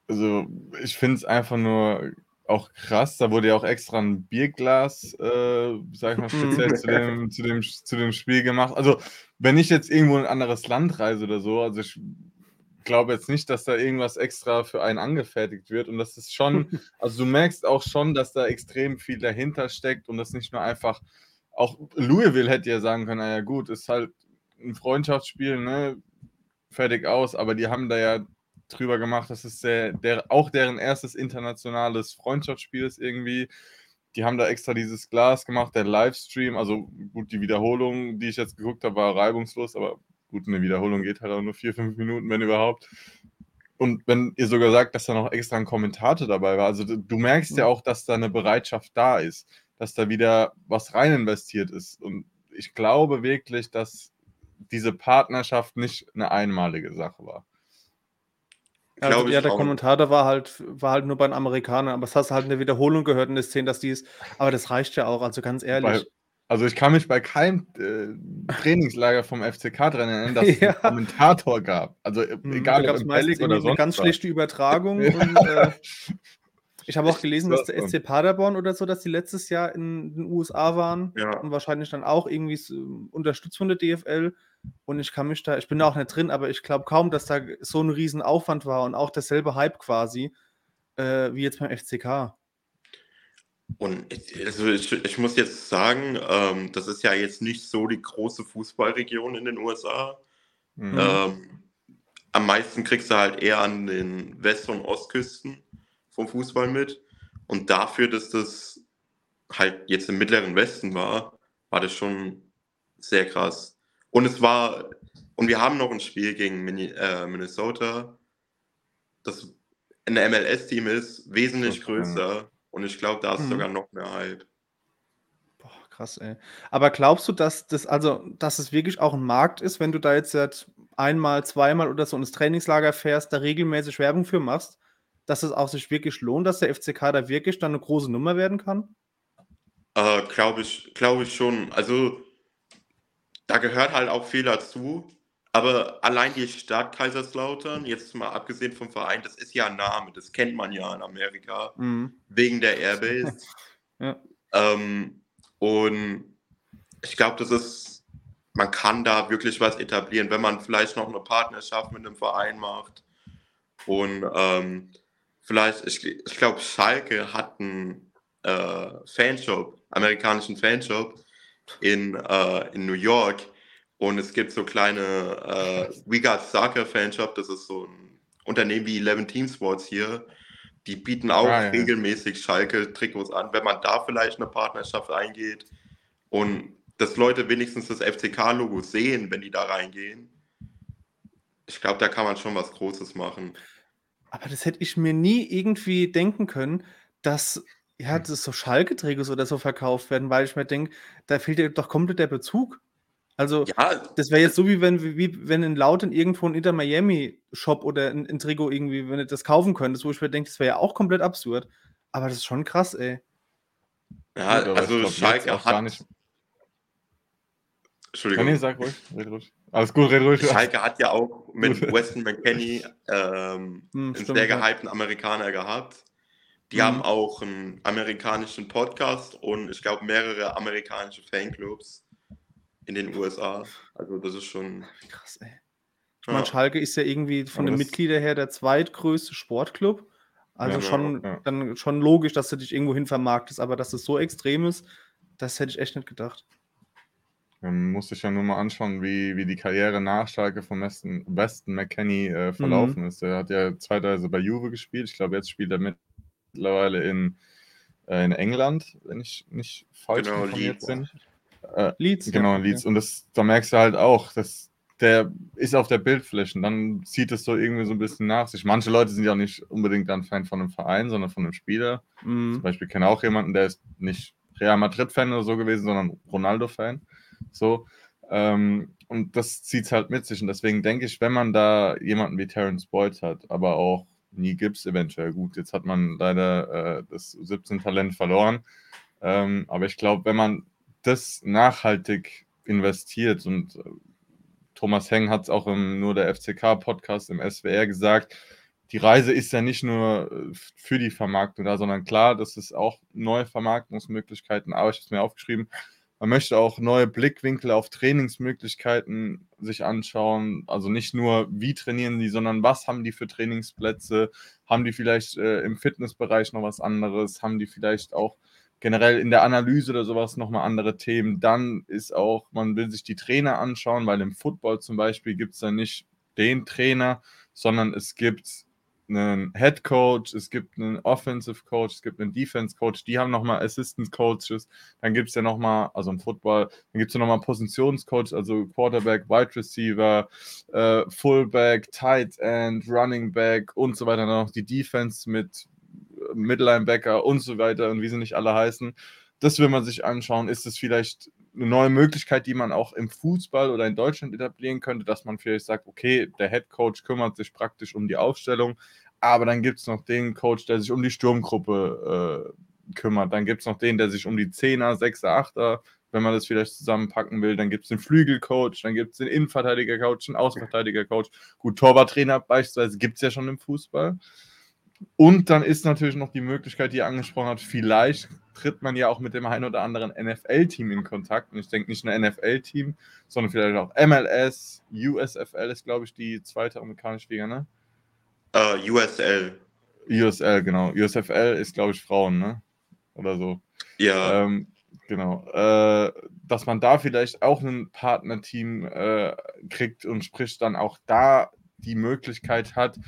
Also, ich finde es einfach nur auch krass. Da wurde ja auch extra ein Bierglas, äh, sag ich mal, speziell zu, dem, zu, dem, zu dem Spiel gemacht. Also, wenn ich jetzt irgendwo in ein anderes Land reise oder so, also ich glaube jetzt nicht, dass da irgendwas extra für einen angefertigt wird. Und das ist schon, also du merkst auch schon, dass da extrem viel dahinter steckt und das nicht nur einfach, auch Louisville hätte ja sagen können, naja gut, ist halt ein Freundschaftsspiel, ne? fertig aus, aber die haben da ja drüber gemacht, dass es der, der, auch deren erstes internationales Freundschaftsspiel ist irgendwie. Die haben da extra dieses Glas gemacht, der Livestream, also gut, die Wiederholung, die ich jetzt geguckt habe, war reibungslos, aber gut, eine Wiederholung geht halt auch nur vier, fünf Minuten, wenn überhaupt. Und wenn ihr sogar sagt, dass da noch extra ein Kommentator dabei war, also du merkst ja auch, dass da eine Bereitschaft da ist, dass da wieder was rein investiert ist. Und ich glaube wirklich, dass diese Partnerschaft nicht eine einmalige Sache war. Also, ja, der auch. Kommentator war halt, war halt nur bei den Amerikanern, aber das hast du halt in der Wiederholung gehört in der Szene, dass die ist. Aber das reicht ja auch, also ganz ehrlich. Also ich kann mich bei keinem äh, Trainingslager vom FCK dran erinnern, dass ja. es einen Kommentator gab. Also mhm, egal, ob im Bellig oder sonst. Eine ganz was. schlechte Übertragung. und, äh, ich habe auch gelesen, dass der SC Paderborn oder so, dass die letztes Jahr in den USA waren ja. und wahrscheinlich dann auch irgendwie unterstützt von der DFL. Und ich kann mich da, ich bin da auch nicht drin, aber ich glaube kaum, dass da so ein Riesenaufwand war und auch derselbe Hype quasi, äh, wie jetzt beim FCK. Und ich, also ich, ich muss jetzt sagen, ähm, das ist ja jetzt nicht so die große Fußballregion in den USA. Mhm. Ähm, am meisten kriegst du halt eher an den West- und Ostküsten vom Fußball mit. Und dafür, dass das halt jetzt im mittleren Westen war, war das schon sehr krass. Und es war, und wir haben noch ein Spiel gegen äh, Minnesota, das ein MLS-Team ist, wesentlich größer. Und ich glaube, da ist mhm. sogar noch mehr Hype. Boah, Krass, ey. Aber glaubst du, dass das, also, dass es wirklich auch ein Markt ist, wenn du da jetzt einmal, zweimal oder so ins Trainingslager fährst, da regelmäßig Werbung für machst, dass es auch sich wirklich lohnt, dass der FCK da wirklich dann eine große Nummer werden kann? Äh, glaube ich, glaube ich schon. Also da gehört halt auch viel dazu. Aber allein die Stadt Kaiserslautern, jetzt mal abgesehen vom Verein, das ist ja ein Name, das kennt man ja in Amerika, mhm. wegen der Airbase. ja. ähm, und ich glaube, das ist, man kann da wirklich was etablieren, wenn man vielleicht noch eine Partnerschaft mit einem Verein macht. Und ähm, vielleicht, ich, ich glaube, Schalke hat einen äh, Fanshop, amerikanischen Fanshop in, äh, in New York. Und es gibt so kleine äh, We Got Soccer Fanshop, das ist so ein Unternehmen wie 11 Team Sports hier. Die bieten auch ah, ja. regelmäßig Schalke-Trikots an, wenn man da vielleicht eine Partnerschaft eingeht und dass Leute wenigstens das FCK-Logo sehen, wenn die da reingehen. Ich glaube, da kann man schon was Großes machen. Aber das hätte ich mir nie irgendwie denken können, dass ja, das so Schalke-Trikots oder so verkauft werden, weil ich mir denke, da fehlt ja doch komplett der Bezug. Also, ja, das wäre jetzt so, wie wenn, wie, wenn in Lauten irgendwo ein Inter Miami-Shop oder ein, ein Trikot irgendwie, wenn du das kaufen könntest, wo ich mir denke, das wäre ja auch komplett absurd. Aber das ist schon krass, ey. Ja, ja also glaub, Schalke auch hat. Gar nicht... Entschuldigung. Nee, sag ruhig, red ruhig. Alles gut, red ruhig. Schalke hat ja auch mit Weston McKenney ähm, hm, einen sehr gehypten Amerikaner gehabt. Die mhm. haben auch einen amerikanischen Podcast und ich glaube mehrere amerikanische Fanclubs in den USA. Also das ist schon. Krass, ey. Ich meine, Schalke ist ja irgendwie von den Mitgliedern her der zweitgrößte Sportclub. Also ja, schon, ja. dann schon logisch, dass du dich irgendwo hin vermarktest, aber dass es so extrem ist, das hätte ich echt nicht gedacht. Man muss sich ja nur mal anschauen, wie, wie die Karriere nach Schalke von Weston, Weston McKenney äh, verlaufen mhm. ist. Er hat ja zeitweise bei Juve gespielt. Ich glaube, jetzt spielt er mittlerweile in, äh, in England, wenn ich nicht falsch genau, informiert bin. Äh, Leeds. Genau, Leeds. Und das, da merkst du halt auch, dass der ist auf der Bildfläche und dann zieht es so irgendwie so ein bisschen nach sich. Manche Leute sind ja auch nicht unbedingt dann Fan von einem Verein, sondern von einem Spieler. Mhm. Zum Beispiel kenne auch jemanden, der ist nicht Real Madrid-Fan oder so gewesen, sondern Ronaldo-Fan. So. Ähm, und das zieht es halt mit sich. Und deswegen denke ich, wenn man da jemanden wie Terence Boyd hat, aber auch nie Gibbs eventuell, gut, jetzt hat man leider äh, das 17 Talent verloren. Ähm, aber ich glaube, wenn man das nachhaltig investiert und äh, Thomas Heng hat es auch im nur der FCK-Podcast im SWR gesagt, die Reise ist ja nicht nur äh, für die Vermarktung da, sondern klar, das ist auch neue Vermarktungsmöglichkeiten, aber ich habe es mir aufgeschrieben, man möchte auch neue Blickwinkel auf Trainingsmöglichkeiten sich anschauen. Also nicht nur, wie trainieren die, sondern was haben die für Trainingsplätze? Haben die vielleicht äh, im Fitnessbereich noch was anderes? Haben die vielleicht auch generell in der Analyse oder sowas nochmal andere Themen. Dann ist auch, man will sich die Trainer anschauen, weil im Football zum Beispiel gibt es dann nicht den Trainer, sondern es gibt einen Head Coach, es gibt einen Offensive Coach, es gibt einen Defense Coach, die haben nochmal Assistant Coaches, dann gibt es ja nochmal, also im Football, dann gibt es ja nochmal Positionscoach, also Quarterback, Wide Receiver, äh, Fullback, Tight End, Running Back und so weiter, dann noch die Defense mit Mittellinebacker und so weiter und wie sie nicht alle heißen. Das will man sich anschauen. Ist es vielleicht eine neue Möglichkeit, die man auch im Fußball oder in Deutschland etablieren könnte, dass man vielleicht sagt, okay, der Head Coach kümmert sich praktisch um die Aufstellung, aber dann gibt es noch den Coach, der sich um die Sturmgruppe äh, kümmert. Dann gibt es noch den, der sich um die Zehner, Sechser, Achter, wenn man das vielleicht zusammenpacken will. Dann gibt es den Flügelcoach, dann gibt es den Innenverteidiger-Coach, den Außenverteidiger-Coach. Gut, Torwarttrainer beispielsweise gibt es ja schon im Fußball. Und dann ist natürlich noch die Möglichkeit, die ihr angesprochen habt, vielleicht tritt man ja auch mit dem einen oder anderen NFL-Team in Kontakt. Und ich denke nicht nur NFL-Team, sondern vielleicht auch MLS, USFL ist, glaube ich, die zweite amerikanische Liga, ne? Uh, äh, USL. USL, genau. USFL ist, glaube ich, Frauen, ne? Oder so. Ja. Ähm, genau. Äh, dass man da vielleicht auch ein Partnerteam äh, kriegt und sprich dann auch da die Möglichkeit hat.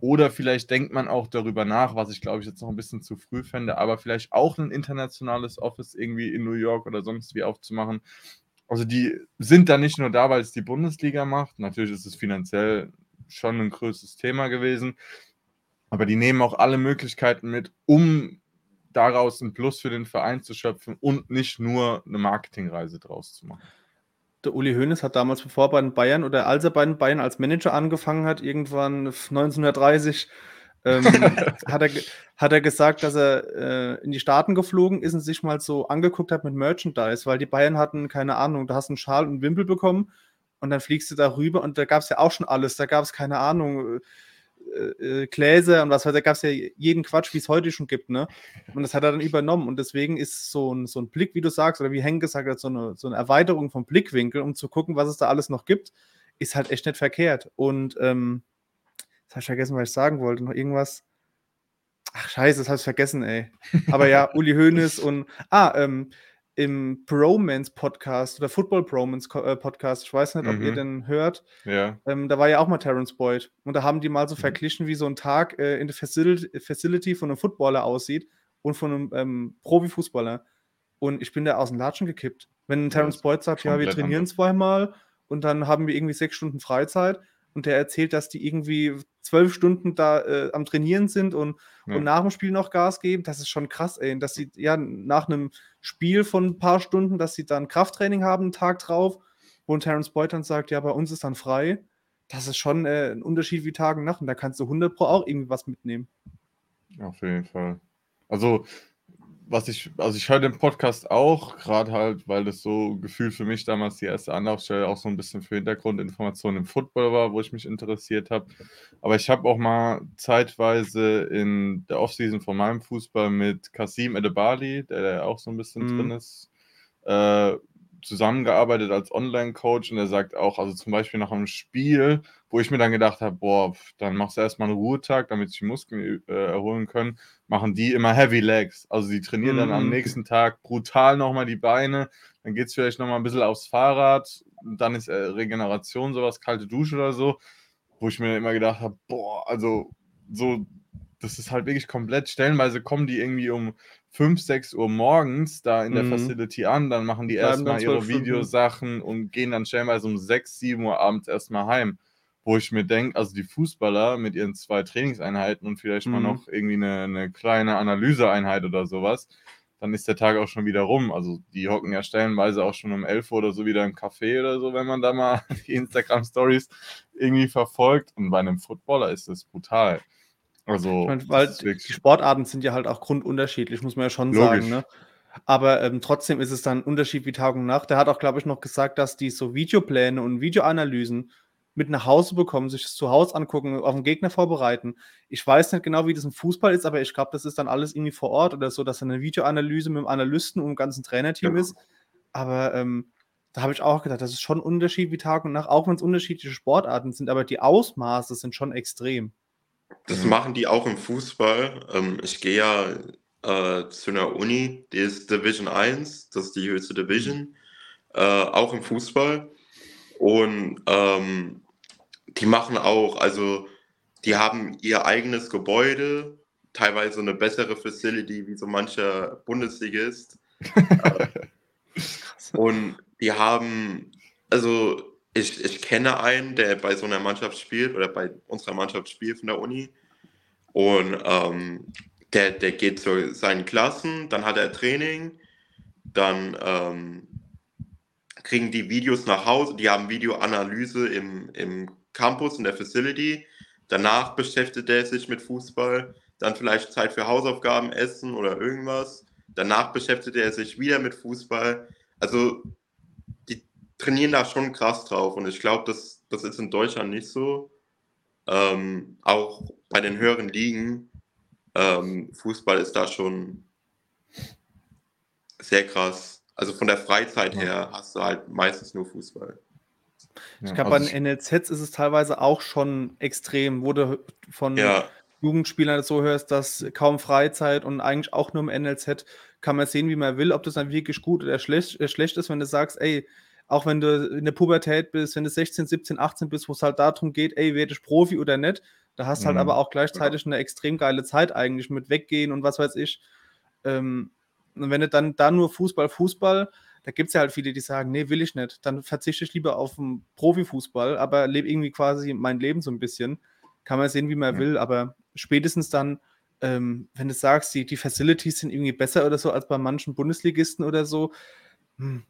Oder vielleicht denkt man auch darüber nach, was ich glaube ich jetzt noch ein bisschen zu früh fände, aber vielleicht auch ein internationales Office irgendwie in New York oder sonst wie aufzumachen. Also die sind da nicht nur da, weil es die Bundesliga macht. Natürlich ist es finanziell schon ein größtes Thema gewesen. Aber die nehmen auch alle Möglichkeiten mit, um daraus ein Plus für den Verein zu schöpfen und nicht nur eine Marketingreise draus zu machen. Der Uli Hoeneß hat damals, bevor er bei den Bayern oder als er bei den Bayern als Manager angefangen hat, irgendwann 1930, ähm, hat, er, hat er gesagt, dass er äh, in die Staaten geflogen ist und sich mal so angeguckt hat mit Merchandise, weil die Bayern hatten, keine Ahnung, da hast du einen Schal und einen Wimpel bekommen und dann fliegst du da rüber und da gab es ja auch schon alles. Da gab es, keine Ahnung, äh, äh, Gläser und was weiß da gab es ja jeden Quatsch, wie es heute schon gibt, ne? Und das hat er dann übernommen. Und deswegen ist so ein, so ein Blick, wie du sagst, oder wie Henk gesagt hat, so eine, so eine Erweiterung vom Blickwinkel, um zu gucken, was es da alles noch gibt, ist halt echt nicht verkehrt. Und ähm, Jetzt habe ich vergessen, was ich sagen wollte. Noch irgendwas. Ach, scheiße, das habe ich vergessen, ey. Aber ja, Uli Hoeneß und. Ah, ähm, im Bromance Podcast oder Football Bromance äh, Podcast, ich weiß nicht, ob mhm. ihr den hört. Ja. Ähm, da war ja auch mal Terence Boyd. Und da haben die mal so mhm. verglichen, wie so ein Tag äh, in der Facility, Facility, von einem Footballer aussieht und von einem ähm, Profifußballer. Und ich bin da aus dem Latschen gekippt. Wenn Terence Boyd sagt, ja, wir trainieren zweimal und dann haben wir irgendwie sechs Stunden Freizeit und der erzählt, dass die irgendwie zwölf Stunden da äh, am Trainieren sind und, ja. und nach dem Spiel noch Gas geben, das ist schon krass, ey. Dass sie ja nach einem Spiel von ein paar Stunden, dass sie dann Krafttraining haben, einen Tag drauf, wo Terence Boyd dann sagt, ja, bei uns ist dann frei. Das ist schon äh, ein Unterschied wie Tag und Nacht und da kannst du 100 Pro auch irgendwie was mitnehmen. Auf jeden Fall. Also was ich, also ich höre den Podcast auch, gerade halt, weil das so gefühlt für mich damals die erste Anlaufstelle auch so ein bisschen für Hintergrundinformationen im Football war, wo ich mich interessiert habe. Aber ich habe auch mal zeitweise in der Offseason von meinem Fußball mit Kasim Edebali, der, der auch so ein bisschen mhm. drin ist, äh, zusammengearbeitet als Online-Coach und er sagt auch, also zum Beispiel nach einem Spiel, wo ich mir dann gedacht habe, boah, dann machst du erstmal einen Ruhetag, damit sich die Muskeln äh, erholen können, machen die immer Heavy Legs. Also die trainieren mhm. dann am mhm. nächsten Tag brutal nochmal die Beine, dann geht es vielleicht nochmal ein bisschen aufs Fahrrad, dann ist äh, Regeneration sowas, kalte Dusche oder so, wo ich mir immer gedacht habe, boah, also so das ist halt wirklich komplett. Stellenweise kommen die irgendwie um 5, 6 Uhr morgens da in der mhm. Facility an, dann machen die erstmal ihre Videosachen und gehen dann stellenweise um 6, 7 Uhr abends erstmal heim. Wo ich mir denke, also die Fußballer mit ihren zwei Trainingseinheiten und vielleicht mhm. mal noch irgendwie eine, eine kleine Analyseeinheit oder sowas, dann ist der Tag auch schon wieder rum. Also die hocken ja stellenweise auch schon um 11 Uhr oder so wieder im Café oder so, wenn man da mal die Instagram-Stories irgendwie verfolgt. Und bei einem Footballer ist das brutal. Also, meine, weil die Sportarten sind ja halt auch grundunterschiedlich, muss man ja schon Logisch. sagen. Ne? Aber ähm, trotzdem ist es dann ein Unterschied wie Tag und Nacht. Der hat auch, glaube ich, noch gesagt, dass die so Videopläne und Videoanalysen mit nach Hause bekommen, sich das zu Hause angucken, auf den Gegner vorbereiten. Ich weiß nicht genau, wie das im Fußball ist, aber ich glaube, das ist dann alles irgendwie vor Ort oder so, dass eine Videoanalyse mit dem Analysten und dem ganzen Trainerteam ja. ist. Aber ähm, da habe ich auch gedacht, das ist schon ein Unterschied wie Tag und Nacht, auch wenn es unterschiedliche Sportarten sind, aber die Ausmaße sind schon extrem. Das mhm. machen die auch im Fußball. Ähm, ich gehe ja äh, zu einer Uni, die ist Division 1, das ist die höchste Division, äh, auch im Fußball. Und ähm, die machen auch, also die haben ihr eigenes Gebäude, teilweise eine bessere Facility wie so mancher Bundesligist. und die haben, also ich, ich kenne einen, der bei so einer Mannschaft spielt oder bei unserer Mannschaft spielt von der Uni. Und ähm, der, der geht zu seinen Klassen, dann hat er Training, dann ähm, kriegen die Videos nach Hause, die haben Videoanalyse im, im Campus, in der Facility. Danach beschäftigt er sich mit Fußball, dann vielleicht Zeit für Hausaufgaben, Essen oder irgendwas. Danach beschäftigt er sich wieder mit Fußball. Also trainieren da schon krass drauf und ich glaube, das, das ist in Deutschland nicht so. Ähm, auch bei den höheren Ligen, ähm, Fußball ist da schon sehr krass. Also von der Freizeit her hast du halt meistens nur Fußball. Ich glaube, also bei den NLZs ist es teilweise auch schon extrem, wo du von ja. Jugendspielern so hörst, dass kaum Freizeit und eigentlich auch nur im NLZ kann man sehen, wie man will, ob das dann wirklich gut oder schlecht, äh, schlecht ist, wenn du sagst, ey, auch wenn du in der Pubertät bist, wenn du 16, 17, 18 bist, wo es halt darum geht, ey, werde ich Profi oder nicht, da hast du halt mhm. halt aber auch gleichzeitig eine extrem geile Zeit eigentlich mit Weggehen und was weiß ich. Ähm, und wenn du dann da nur Fußball, Fußball, da gibt es ja halt viele, die sagen, nee, will ich nicht. Dann verzichte ich lieber auf den Profifußball, aber lebe irgendwie quasi mein Leben so ein bisschen. Kann man sehen, wie man ja. will, aber spätestens dann ähm, wenn du sagst, die, die Facilities sind irgendwie besser oder so als bei manchen Bundesligisten oder so,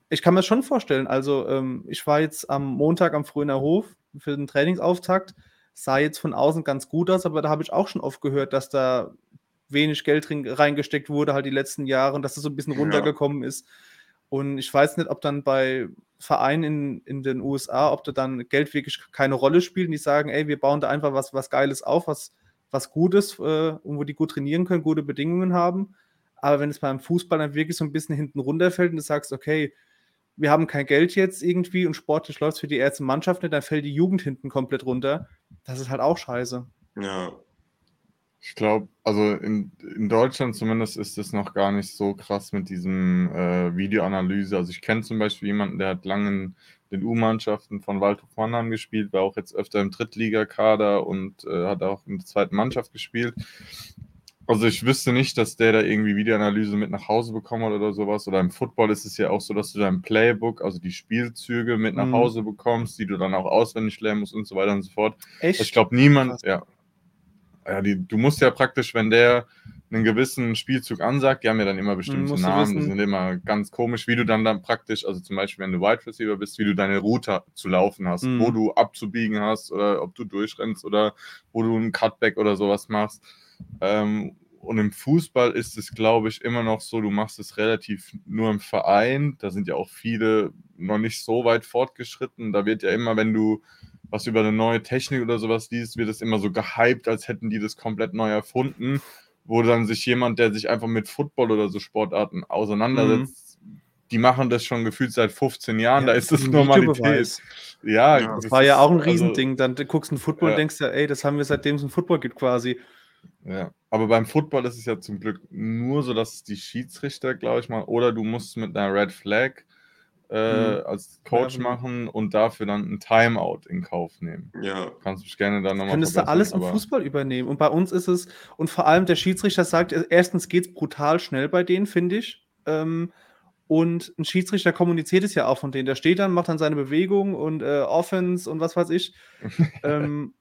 ich kann mir das schon vorstellen. Also, ähm, ich war jetzt am Montag am Fröhner Hof für den Trainingsauftakt, sah jetzt von außen ganz gut aus, aber da habe ich auch schon oft gehört, dass da wenig Geld reingesteckt wurde, halt die letzten Jahre und dass es so ein bisschen runtergekommen ja. ist. Und ich weiß nicht, ob dann bei Vereinen in, in den USA, ob da dann Geld wirklich keine Rolle spielt und die sagen, ey, wir bauen da einfach was, was Geiles auf, was, was Gutes, äh, wo die gut trainieren können, gute Bedingungen haben. Aber wenn es beim Fußball dann wirklich so ein bisschen hinten runterfällt und du sagst, okay, wir haben kein Geld jetzt irgendwie und sportlich läuft es für die erste Mannschaft nicht, dann fällt die Jugend hinten komplett runter. Das ist halt auch scheiße. Ja, ich glaube, also in, in Deutschland zumindest ist es noch gar nicht so krass mit diesem äh, Videoanalyse. Also ich kenne zum Beispiel jemanden, der hat lange in den U-Mannschaften von Waldhof Mannheim gespielt, war auch jetzt öfter im Drittligakader und äh, hat auch in der zweiten Mannschaft gespielt. Also ich wüsste nicht, dass der da irgendwie Videoanalyse mit nach Hause bekommen hat oder sowas. Oder im Football ist es ja auch so, dass du dein Playbook, also die Spielzüge mit nach mhm. Hause bekommst, die du dann auch auswendig lernen musst und so weiter und so fort. Echt? Ich glaube, niemand, ja, ja, die, du musst ja praktisch, wenn der einen gewissen Spielzug ansagt, die haben ja dann immer bestimmte Namen, die sind immer ganz komisch, wie du dann dann praktisch, also zum Beispiel, wenn du Wide Receiver bist, wie du deine Route zu laufen hast, mhm. wo du abzubiegen hast oder ob du durchrennst oder wo du einen Cutback oder sowas machst. Ähm, und im Fußball ist es, glaube ich, immer noch so, du machst es relativ nur im Verein. Da sind ja auch viele noch nicht so weit fortgeschritten. Da wird ja immer, wenn du was über eine neue Technik oder sowas liest, wird es immer so gehypt, als hätten die das komplett neu erfunden, wo dann sich jemand, der sich einfach mit Football oder so Sportarten auseinandersetzt, mhm. die machen das schon gefühlt seit 15 Jahren, ja, da ist das Normalität. Ja, ja, das, das war ja auch ein also Riesending. Also, dann guckst du Football ja. und denkst ja, ey, das haben wir seitdem es ein Football gibt quasi. Ja, aber beim Football ist es ja zum Glück nur so, dass die Schiedsrichter, glaube ich mal, oder du musst mit einer Red Flag äh, mhm. als Coach ja, machen und dafür dann ein Timeout in Kauf nehmen. Ja. Kannst du mich gerne dann nochmal Könntest du alles im Fußball übernehmen. Und bei uns ist es, und vor allem der Schiedsrichter sagt, erstens geht es brutal schnell bei denen, finde ich. Ähm, und ein Schiedsrichter kommuniziert es ja auch von denen. Der steht dann, macht dann seine Bewegung und äh, Offense und was weiß ich. ähm,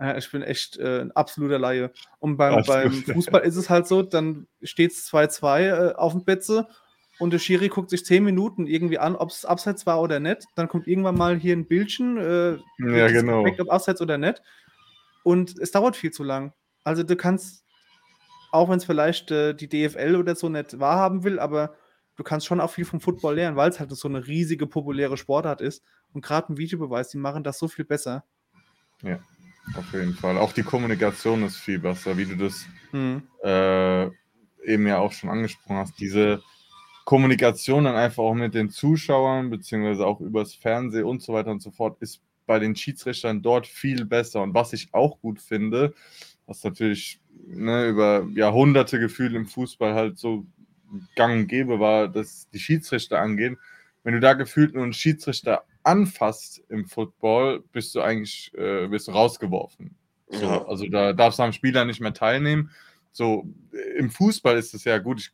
äh, ich bin echt äh, ein absoluter Laie. Und beim, beim Fußball ist es halt so, dann steht es 2-2 äh, auf dem Betze und der Schiri guckt sich zehn Minuten irgendwie an, ob es abseits war oder nicht. Dann kommt irgendwann mal hier ein Bildchen, äh, ja, genau. Ob abseits oder nicht. Und es dauert viel zu lang. Also du kannst, auch wenn es vielleicht äh, die DFL oder so nicht wahrhaben will, aber du kannst schon auch viel vom Football lernen, weil es halt so eine riesige populäre Sportart ist. Und gerade ein Videobeweis, die machen das so viel besser. Ja, auf jeden Fall. Auch die Kommunikation ist viel besser, wie du das mhm. äh, eben ja auch schon angesprochen hast. Diese Kommunikation dann einfach auch mit den Zuschauern, beziehungsweise auch übers Fernsehen und so weiter und so fort, ist bei den Schiedsrichtern dort viel besser. Und was ich auch gut finde, was natürlich ne, über Jahrhunderte Gefühl im Fußball halt so gang und gäbe war, dass die Schiedsrichter angehen. Wenn du da gefühlt nur einen Schiedsrichter anfasst im Football, bist du eigentlich äh, bist du rausgeworfen. So, also da darfst du am Spieler nicht mehr teilnehmen. So, im Fußball ist es ja gut, ich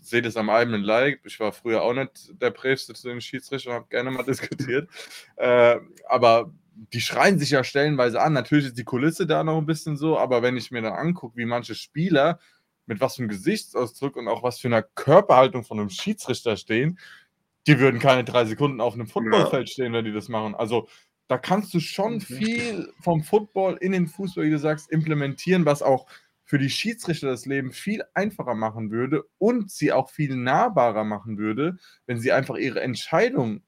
sehe das am eigenen Leib. Ich war früher auch nicht der Brävste zu den Schiedsrichtern, habe gerne mal diskutiert. Äh, aber die schreien sich ja stellenweise an. Natürlich ist die Kulisse da noch ein bisschen so, aber wenn ich mir dann angucke, wie manche Spieler mit was für einem Gesichtsausdruck und auch was für einer Körperhaltung von einem Schiedsrichter stehen, die würden keine drei Sekunden auf einem Footballfeld stehen, wenn die das machen. Also da kannst du schon mhm. viel vom Football in den Fußball, wie du sagst, implementieren, was auch für die Schiedsrichter das Leben viel einfacher machen würde und sie auch viel nahbarer machen würde, wenn sie einfach ihre Entscheidung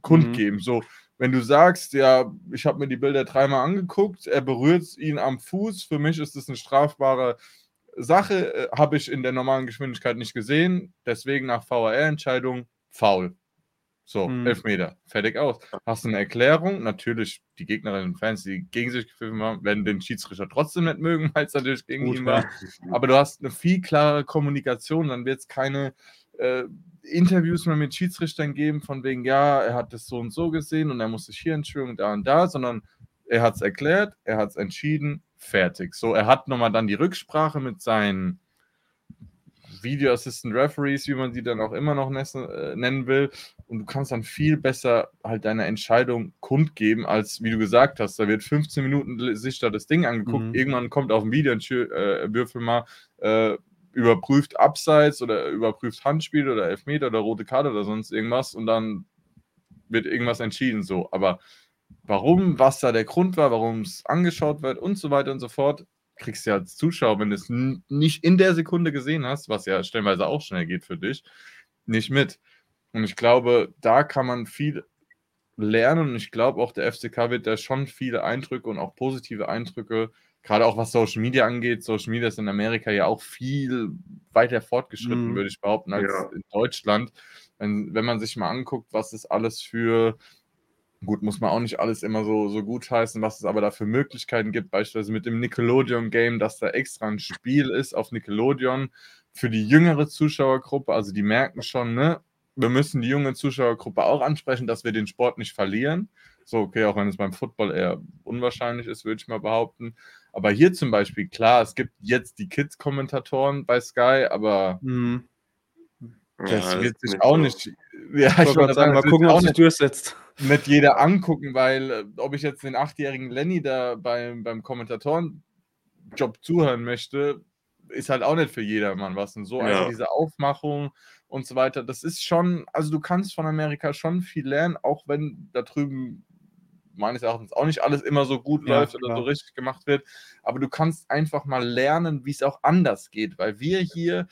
kundgeben. Mhm. So, wenn du sagst, ja, ich habe mir die Bilder dreimal angeguckt, er berührt ihn am Fuß, für mich ist das eine strafbare Sache, äh, habe ich in der normalen Geschwindigkeit nicht gesehen, deswegen nach VAR-Entscheidung faul. So, hm. Elfmeter, fertig aus. Hast du eine Erklärung? Natürlich, die Gegnerinnen und Fans, die gegen sich gepfiffen haben, werden den Schiedsrichter trotzdem nicht mögen, weil es natürlich gegen Gut, ihn war. Aber du hast eine viel klare Kommunikation, dann wird es keine äh, Interviews mehr mit Schiedsrichtern geben, von wegen, ja, er hat das so und so gesehen und er muss sich hier entschuldigen, da und da, sondern er hat es erklärt, er hat es entschieden, fertig. So, er hat nochmal dann die Rücksprache mit seinen Video Assistant Referees, wie man sie dann auch immer noch äh, nennen will. Und du kannst dann viel besser halt deine Entscheidung kundgeben, als wie du gesagt hast. Da wird 15 Minuten sich da das Ding angeguckt. Mhm. Irgendwann kommt auf dem Video ein äh, Würfel mal, äh, überprüft Abseits oder überprüft Handspiel oder Elfmeter oder rote Karte oder sonst irgendwas und dann wird irgendwas entschieden so. Aber warum, was da der Grund war, warum es angeschaut wird und so weiter und so fort, kriegst du ja als Zuschauer, wenn du es nicht in der Sekunde gesehen hast, was ja stellenweise auch schnell geht für dich, nicht mit. Und ich glaube, da kann man viel lernen und ich glaube auch, der FCK wird da schon viele Eindrücke und auch positive Eindrücke, gerade auch was Social Media angeht. Social Media ist in Amerika ja auch viel weiter fortgeschritten, mm. würde ich behaupten, als ja. in Deutschland. Wenn, wenn man sich mal anguckt, was es alles für Gut, muss man auch nicht alles immer so, so gut heißen, was es aber da für Möglichkeiten gibt, beispielsweise mit dem Nickelodeon-Game, dass da extra ein Spiel ist auf Nickelodeon für die jüngere Zuschauergruppe. Also die merken schon, ne, wir müssen die junge Zuschauergruppe auch ansprechen, dass wir den Sport nicht verlieren. So, okay, auch wenn es beim Football eher unwahrscheinlich ist, würde ich mal behaupten. Aber hier zum Beispiel, klar, es gibt jetzt die Kids-Kommentatoren bei Sky, aber mhm. Das ja, wird sich auch so. nicht. Ja, ich, ich wollte sagen, mal gucken, ob sich durchsetzt nicht jeder angucken, weil äh, ob ich jetzt den achtjährigen Lenny da beim, beim Kommentatorenjob zuhören möchte, ist halt auch nicht für jedermann was. Und so ja. also diese Aufmachung und so weiter, das ist schon, also du kannst von Amerika schon viel lernen, auch wenn da drüben meines Erachtens auch nicht alles immer so gut ja, läuft klar. oder so richtig gemacht wird. Aber du kannst einfach mal lernen, wie es auch anders geht, weil wir hier,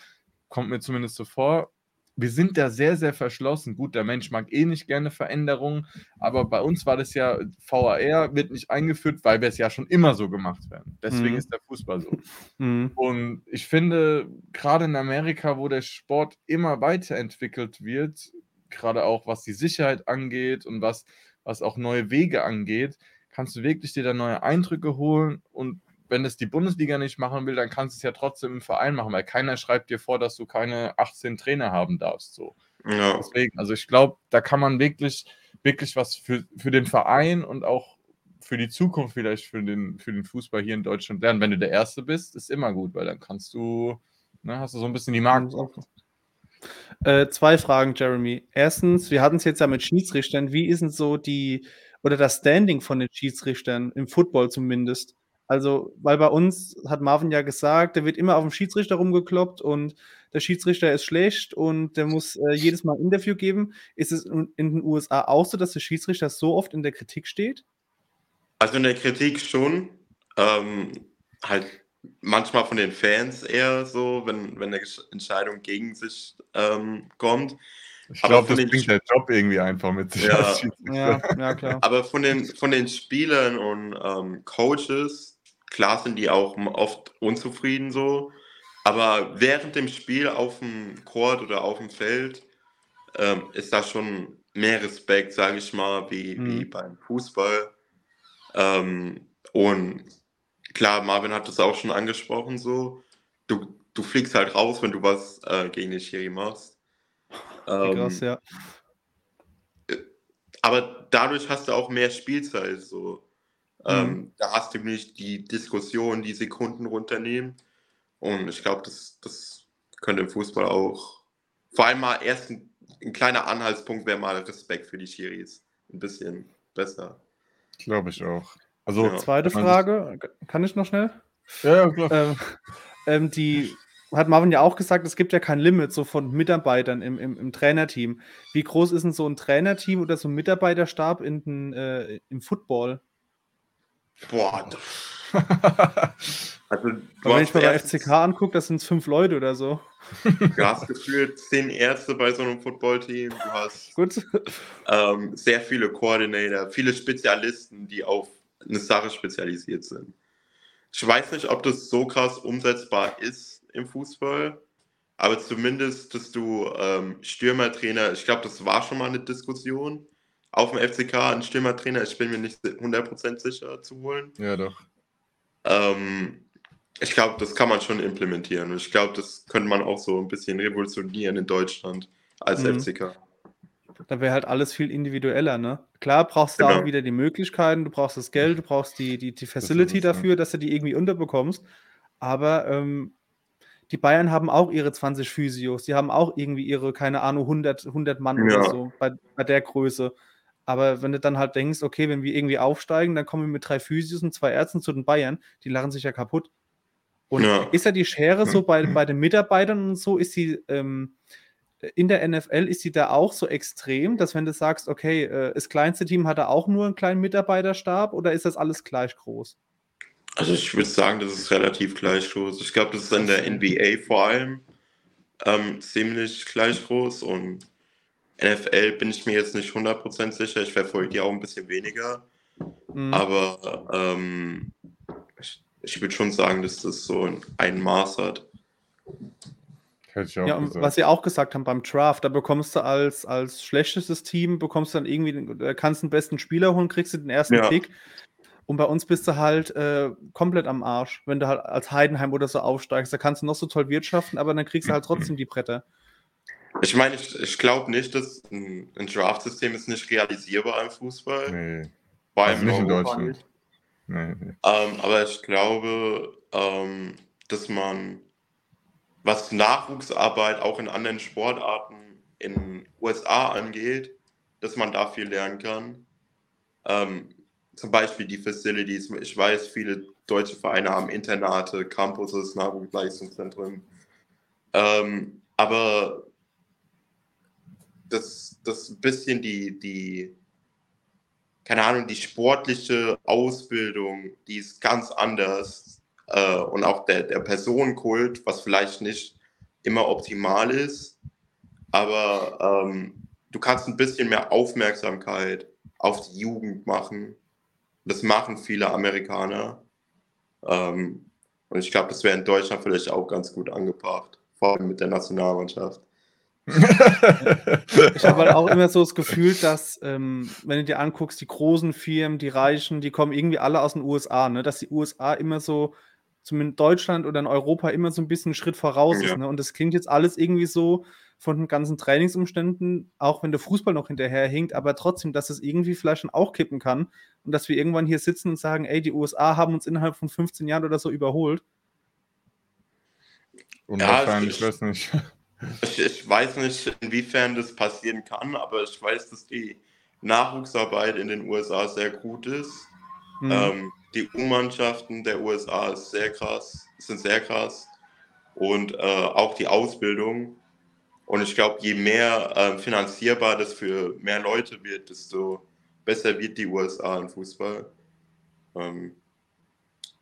kommt mir zumindest so vor, wir sind da sehr, sehr verschlossen. Gut, der Mensch mag eh nicht gerne Veränderungen, aber bei uns war das ja, VAR wird nicht eingeführt, weil wir es ja schon immer so gemacht werden. Deswegen mhm. ist der Fußball so. Mhm. Und ich finde, gerade in Amerika, wo der Sport immer weiterentwickelt wird, gerade auch was die Sicherheit angeht und was, was auch neue Wege angeht, kannst du wirklich dir da neue Eindrücke holen und wenn es die Bundesliga nicht machen will, dann kannst du es ja trotzdem im Verein machen, weil keiner schreibt dir vor, dass du keine 18 Trainer haben darfst. So. Ja. Deswegen, also ich glaube, da kann man wirklich, wirklich was für, für den Verein und auch für die Zukunft vielleicht für den, für den Fußball hier in Deutschland lernen. Wenn du der Erste bist, ist immer gut, weil dann kannst du, ne, hast du so ein bisschen die Markt. Äh, zwei Fragen, Jeremy. Erstens, wir hatten es jetzt ja mit Schiedsrichtern. Wie ist denn so die oder das Standing von den Schiedsrichtern im Football zumindest? Also, weil bei uns hat Marvin ja gesagt, der wird immer auf dem Schiedsrichter rumgekloppt und der Schiedsrichter ist schlecht und der muss äh, jedes Mal ein Interview geben. Ist es in, den USA auch so, dass der Schiedsrichter so oft in der Kritik steht? Also in der Kritik schon. Ähm, halt manchmal von den Fans eher so, wenn, wenn eine Entscheidung gegen sich ähm, kommt. Ich glaube, das bringt der Job irgendwie einfach mit sich. Ja, ja, ja, klar. Aber von den, von den Spielern und ähm, Coaches Klar sind die auch oft unzufrieden so, aber während dem Spiel auf dem Court oder auf dem Feld ähm, ist da schon mehr Respekt, sage ich mal, wie, mhm. wie beim Fußball. Ähm, und klar, Marvin hat das auch schon angesprochen, so. Du, du fliegst halt raus, wenn du was äh, gegen den Schiri machst. Ähm, krass, ja. Äh, aber dadurch hast du auch mehr Spielzeit, so. Ähm, mhm. da hast du nicht die Diskussion, die Sekunden runternehmen. Und ich glaube, das, das könnte im Fußball auch, vor allem mal erst ein, ein kleiner Anhaltspunkt wäre mal Respekt für die Schiris. Ein bisschen besser. Glaube ich auch. Also, ja. Zweite Frage, kann ich noch schnell? Ja, ja klar. Ähm, ähm, die hat Marvin ja auch gesagt, es gibt ja kein Limit so von Mitarbeitern im, im, im Trainerteam. Wie groß ist denn so ein Trainerteam oder so ein Mitarbeiterstab in den, äh, im Football? Boah. also, wenn ich mal bei FCK angucke, das sind fünf Leute oder so. Du hast gefühlt zehn Ärzte bei so einem Footballteam. Du hast Gut. Ähm, sehr viele Koordinator, viele Spezialisten, die auf eine Sache spezialisiert sind. Ich weiß nicht, ob das so krass umsetzbar ist im Fußball, aber zumindest, dass du ähm, Stürmertrainer, ich glaube, das war schon mal eine Diskussion, auf dem FCK einen Stürmertrainer, ich bin mir nicht 100% sicher zu holen. Ja, doch. Ähm, ich glaube, das kann man schon implementieren. Und ich glaube, das könnte man auch so ein bisschen revolutionieren in Deutschland als mhm. FCK. Da wäre halt alles viel individueller, ne? Klar brauchst du genau. da auch wieder die Möglichkeiten, du brauchst das Geld, du brauchst die, die, die Facility das dafür, dass du die irgendwie unterbekommst. Aber ähm, die Bayern haben auch ihre 20 Physios, die haben auch irgendwie ihre, keine Ahnung, 100, 100 Mann ja. oder so bei, bei der Größe. Aber wenn du dann halt denkst, okay, wenn wir irgendwie aufsteigen, dann kommen wir mit drei Physios und zwei Ärzten zu den Bayern, die lachen sich ja kaputt. Und ja. ist ja die Schere so bei, bei den Mitarbeitern und so, ist sie ähm, in der NFL, ist sie da auch so extrem, dass wenn du sagst, okay, äh, das kleinste Team hat da auch nur einen kleinen Mitarbeiterstab oder ist das alles gleich groß? Also ich würde sagen, das ist relativ gleich groß. Ich glaube, das ist in der NBA vor allem ähm, ziemlich gleich groß und NFL bin ich mir jetzt nicht 100% sicher. Ich verfolge die auch ein bisschen weniger. Mhm. Aber ähm, ich, ich würde schon sagen, dass das so ein Maß hat. Ja, und was sie auch gesagt haben beim Draft, da bekommst du als, als schlechtestes Team, bekommst du dann irgendwie, kannst den besten Spieler holen, kriegst du den ersten ja. Pick. Und bei uns bist du halt äh, komplett am Arsch, wenn du halt als Heidenheim oder so aufsteigst. Da kannst du noch so toll wirtschaften, aber dann kriegst du halt trotzdem die Bretter. Ich meine, ich, ich glaube nicht, dass ein, ein Draft-System ist nicht realisierbar im Fußball. Nee. Vor allem also nicht in Deutschland. Nee, nee. Ähm, aber ich glaube, ähm, dass man, was Nachwuchsarbeit auch in anderen Sportarten in den USA angeht, dass man da viel lernen kann. Ähm, zum Beispiel die Facilities. Ich weiß, viele deutsche Vereine haben Internate, Campuses, Nachwuchsleistungszentren. Ähm, aber das, das ein bisschen die, die, keine Ahnung, die sportliche Ausbildung, die ist ganz anders. Äh, und auch der, der Personenkult, was vielleicht nicht immer optimal ist. Aber ähm, du kannst ein bisschen mehr Aufmerksamkeit auf die Jugend machen das machen viele Amerikaner. Ähm, und ich glaube, das wäre in Deutschland vielleicht auch ganz gut angebracht, vor allem mit der Nationalmannschaft. ich habe halt auch immer so das Gefühl, dass, ähm, wenn du dir anguckst, die großen Firmen, die Reichen, die kommen irgendwie alle aus den USA, ne? dass die USA immer so, zumindest in Deutschland oder in Europa, immer so ein bisschen einen Schritt voraus ja. ist. Ne? Und das klingt jetzt alles irgendwie so, von den ganzen Trainingsumständen, auch wenn der Fußball noch hinterher hinkt, aber trotzdem, dass es irgendwie vielleicht schon auch kippen kann und dass wir irgendwann hier sitzen und sagen, ey, die USA haben uns innerhalb von 15 Jahren oder so überholt. Unwahrscheinlich, ja, ich, weiß nicht. Ich, ich, weiß nicht, inwiefern das passieren kann, aber ich weiß, dass die Nachwuchsarbeit in den USA sehr gut ist. Mhm. Ähm, die U-Mannschaften der USA ist sehr krass, sind sehr krass. Und äh, auch die Ausbildung und ich glaube, je mehr äh, finanzierbar das für mehr Leute wird, desto besser wird die USA im Fußball. Ähm,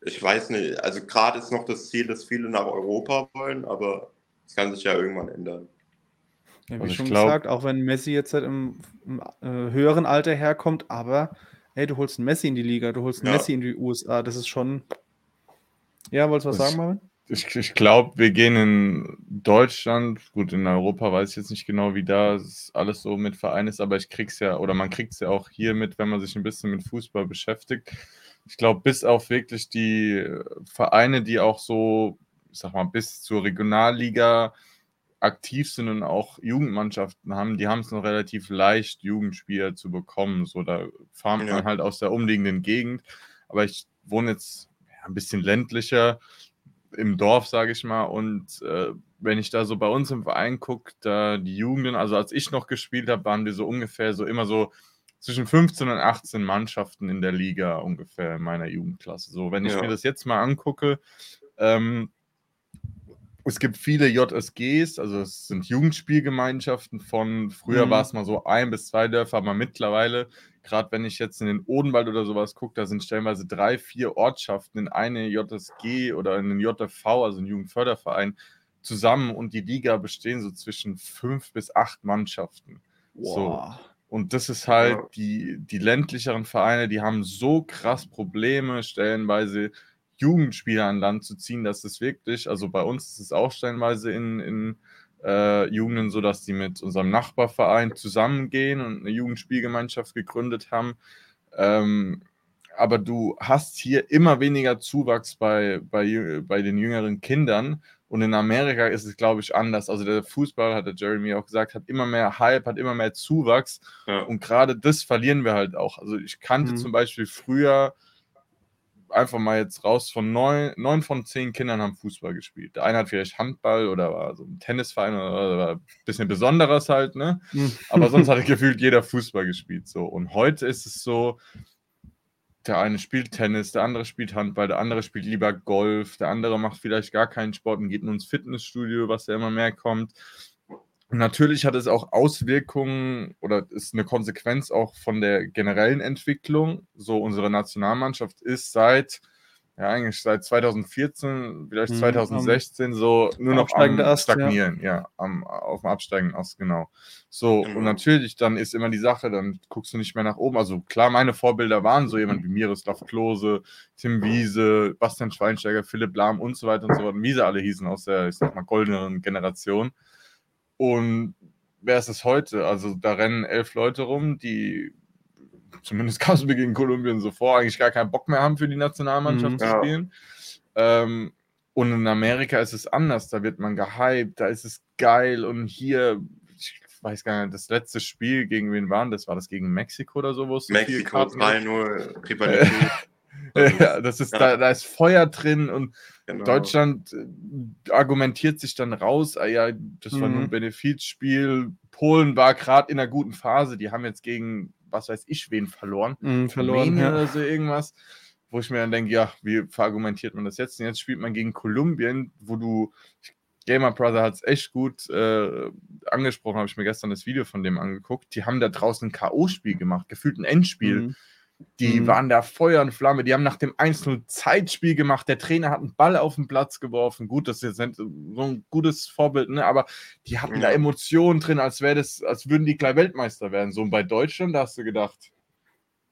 ich weiß nicht, also gerade ist noch das Ziel, dass viele nach Europa wollen, aber es kann sich ja irgendwann ändern. Ja, wie also schon glaub... gesagt, auch wenn Messi jetzt halt im, im äh, höheren Alter herkommt, aber hey, du holst einen Messi in die Liga, du holst einen ja. Messi in die USA, das ist schon. Ja, wolltest du was sagen, Marvin? ich, ich glaube, wir gehen in Deutschland, gut, in Europa weiß ich jetzt nicht genau, wie da alles so mit Verein ist, aber ich krieg's ja, oder man kriegt es ja auch hier mit, wenn man sich ein bisschen mit Fußball beschäftigt. Ich glaube, bis auf wirklich die Vereine, die auch so, ich sag mal, bis zur Regionalliga aktiv sind und auch Jugendmannschaften haben, die haben es noch relativ leicht, Jugendspieler zu bekommen. So, da fahren ja. man halt aus der umliegenden Gegend. Aber ich wohne jetzt ein bisschen ländlicher im Dorf, sage ich mal. Und äh, wenn ich da so bei uns im Verein gucke, da die Jugenden, also als ich noch gespielt habe, waren wir so ungefähr so immer so zwischen 15 und 18 Mannschaften in der Liga ungefähr in meiner Jugendklasse. So, wenn ich ja. mir das jetzt mal angucke, ähm, es gibt viele JSGs, also es sind Jugendspielgemeinschaften von, früher mhm. war es mal so ein bis zwei Dörfer, aber mittlerweile, gerade wenn ich jetzt in den Odenwald oder sowas gucke, da sind stellenweise drei, vier Ortschaften in eine JSG oder in den JV, also einen Jugendförderverein, zusammen und die Liga bestehen so zwischen fünf bis acht Mannschaften. Wow. So. Und das ist halt, die, die ländlicheren Vereine, die haben so krass Probleme, stellenweise Jugendspieler an Land zu ziehen, dass es wirklich, also bei uns ist es auch stellenweise in, in äh, Jugenden so, dass die mit unserem Nachbarverein zusammengehen und eine Jugendspielgemeinschaft gegründet haben. Ähm, aber du hast hier immer weniger Zuwachs bei, bei, bei den jüngeren Kindern. Und in Amerika ist es, glaube ich, anders. Also der Fußball, hat der Jeremy auch gesagt, hat immer mehr Hype, hat immer mehr Zuwachs. Ja. Und gerade das verlieren wir halt auch. Also ich kannte mhm. zum Beispiel früher einfach mal jetzt raus von neun, neun von zehn Kindern haben Fußball gespielt. Der eine hat vielleicht Handball oder war so ein Tennisverein oder war ein bisschen Besonderes halt, ne? Mhm. Aber sonst hat gefühlt jeder Fußball gespielt. So. Und heute ist es so, der eine spielt Tennis, der andere spielt Handball, der andere spielt lieber Golf, der andere macht vielleicht gar keinen Sport und geht nur ins Fitnessstudio, was ja immer mehr kommt. Natürlich hat es auch Auswirkungen oder ist eine Konsequenz auch von der generellen Entwicklung. So, unsere Nationalmannschaft ist seit, ja, eigentlich seit 2014, vielleicht mhm, 2016, so nur noch am Ast, Stagnieren, ja, ja am, auf dem absteigenden Ast, genau. So, mhm. und natürlich, dann ist immer die Sache, dann guckst du nicht mehr nach oben. Also klar, meine Vorbilder waren so jemand wie Miroslav Klose, Tim Wiese, Bastian Schweinsteiger, Philipp Lahm und so weiter und so fort. Wie sie alle hießen aus der, ich sag mal, goldenen Generation. Und wer ist es heute? Also da rennen elf Leute rum, die zumindest kam es mir gegen Kolumbien so vor, eigentlich gar keinen Bock mehr haben für die Nationalmannschaft mhm, zu ja. spielen. Ähm, und in Amerika ist es anders, da wird man gehypt, da ist es geil und hier, ich weiß gar nicht, das letzte Spiel gegen wen war das? War das gegen Mexiko oder so? Mexiko 3-0, Rivalität. ja, das ist, ja. Da, da ist Feuer drin und genau. Deutschland äh, argumentiert sich dann raus, ah ja, das war mhm. nur ein mhm. Benefizspiel. Polen war gerade in einer guten Phase, die haben jetzt gegen, was weiß ich, wen verloren. Mhm, verloren ja. oder so irgendwas. Wo ich mir dann denke, ja, wie verargumentiert man das jetzt? Und jetzt spielt man gegen Kolumbien, wo du, Gamer Brother hat es echt gut äh, angesprochen, habe ich mir gestern das Video von dem angeguckt. Die haben da draußen ein K.O.-Spiel gemacht, gefühlt ein Endspiel. Mhm. Die mhm. waren da Feuer und Flamme. Die haben nach dem 1-0 Zeitspiel gemacht. Der Trainer hat einen Ball auf den Platz geworfen. Gut, das ist jetzt so ein gutes Vorbild, ne? aber die hatten ja. da Emotionen drin, als wäre das, als würden die gleich Weltmeister werden. So und bei Deutschland, da hast du gedacht,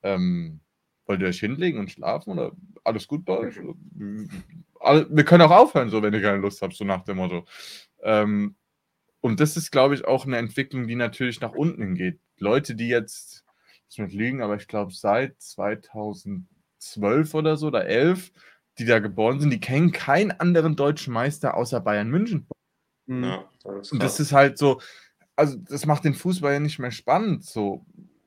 ähm, wollt ihr euch hinlegen und schlafen oder alles gut bei euch? Wir können auch aufhören, so wenn ihr keine Lust habt, so nach dem Motto. Ähm, und das ist, glaube ich, auch eine Entwicklung, die natürlich nach unten geht. Leute, die jetzt ich mit lügen, aber ich glaube seit 2012 oder so oder 11, die da geboren sind, die kennen keinen anderen deutschen Meister außer Bayern München. Mhm. Ja, das Und das ist halt so, also das macht den Fußball ja nicht mehr spannend. So,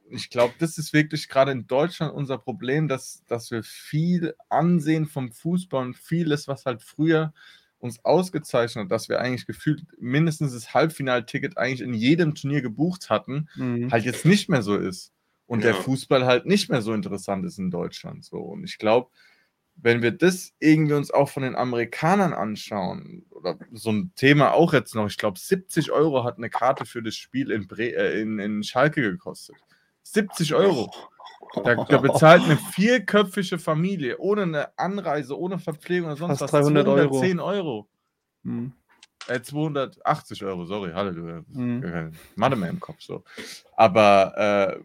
ich glaube, das ist wirklich gerade in Deutschland unser Problem, dass, dass wir viel ansehen vom Fußball und vieles, was halt früher uns ausgezeichnet hat, dass wir eigentlich gefühlt mindestens das Halbfinalticket eigentlich in jedem Turnier gebucht hatten, mhm. halt jetzt nicht mehr so ist und ja. der Fußball halt nicht mehr so interessant ist in Deutschland. So. Und ich glaube, wenn wir das irgendwie uns auch von den Amerikanern anschauen, oder so ein Thema auch jetzt noch, ich glaube, 70 Euro hat eine Karte für das Spiel in, Bre äh, in, in Schalke gekostet. 70 Euro. Da, da, bezahlt eine vierköpfige Familie ohne eine Anreise, ohne Verpflegung oder sonst Fast was 300 210 Euro. Euro. Hm. Äh, 280 Euro, sorry, Halleluja. Hm. Mathe mehr im Kopf so. Aber äh,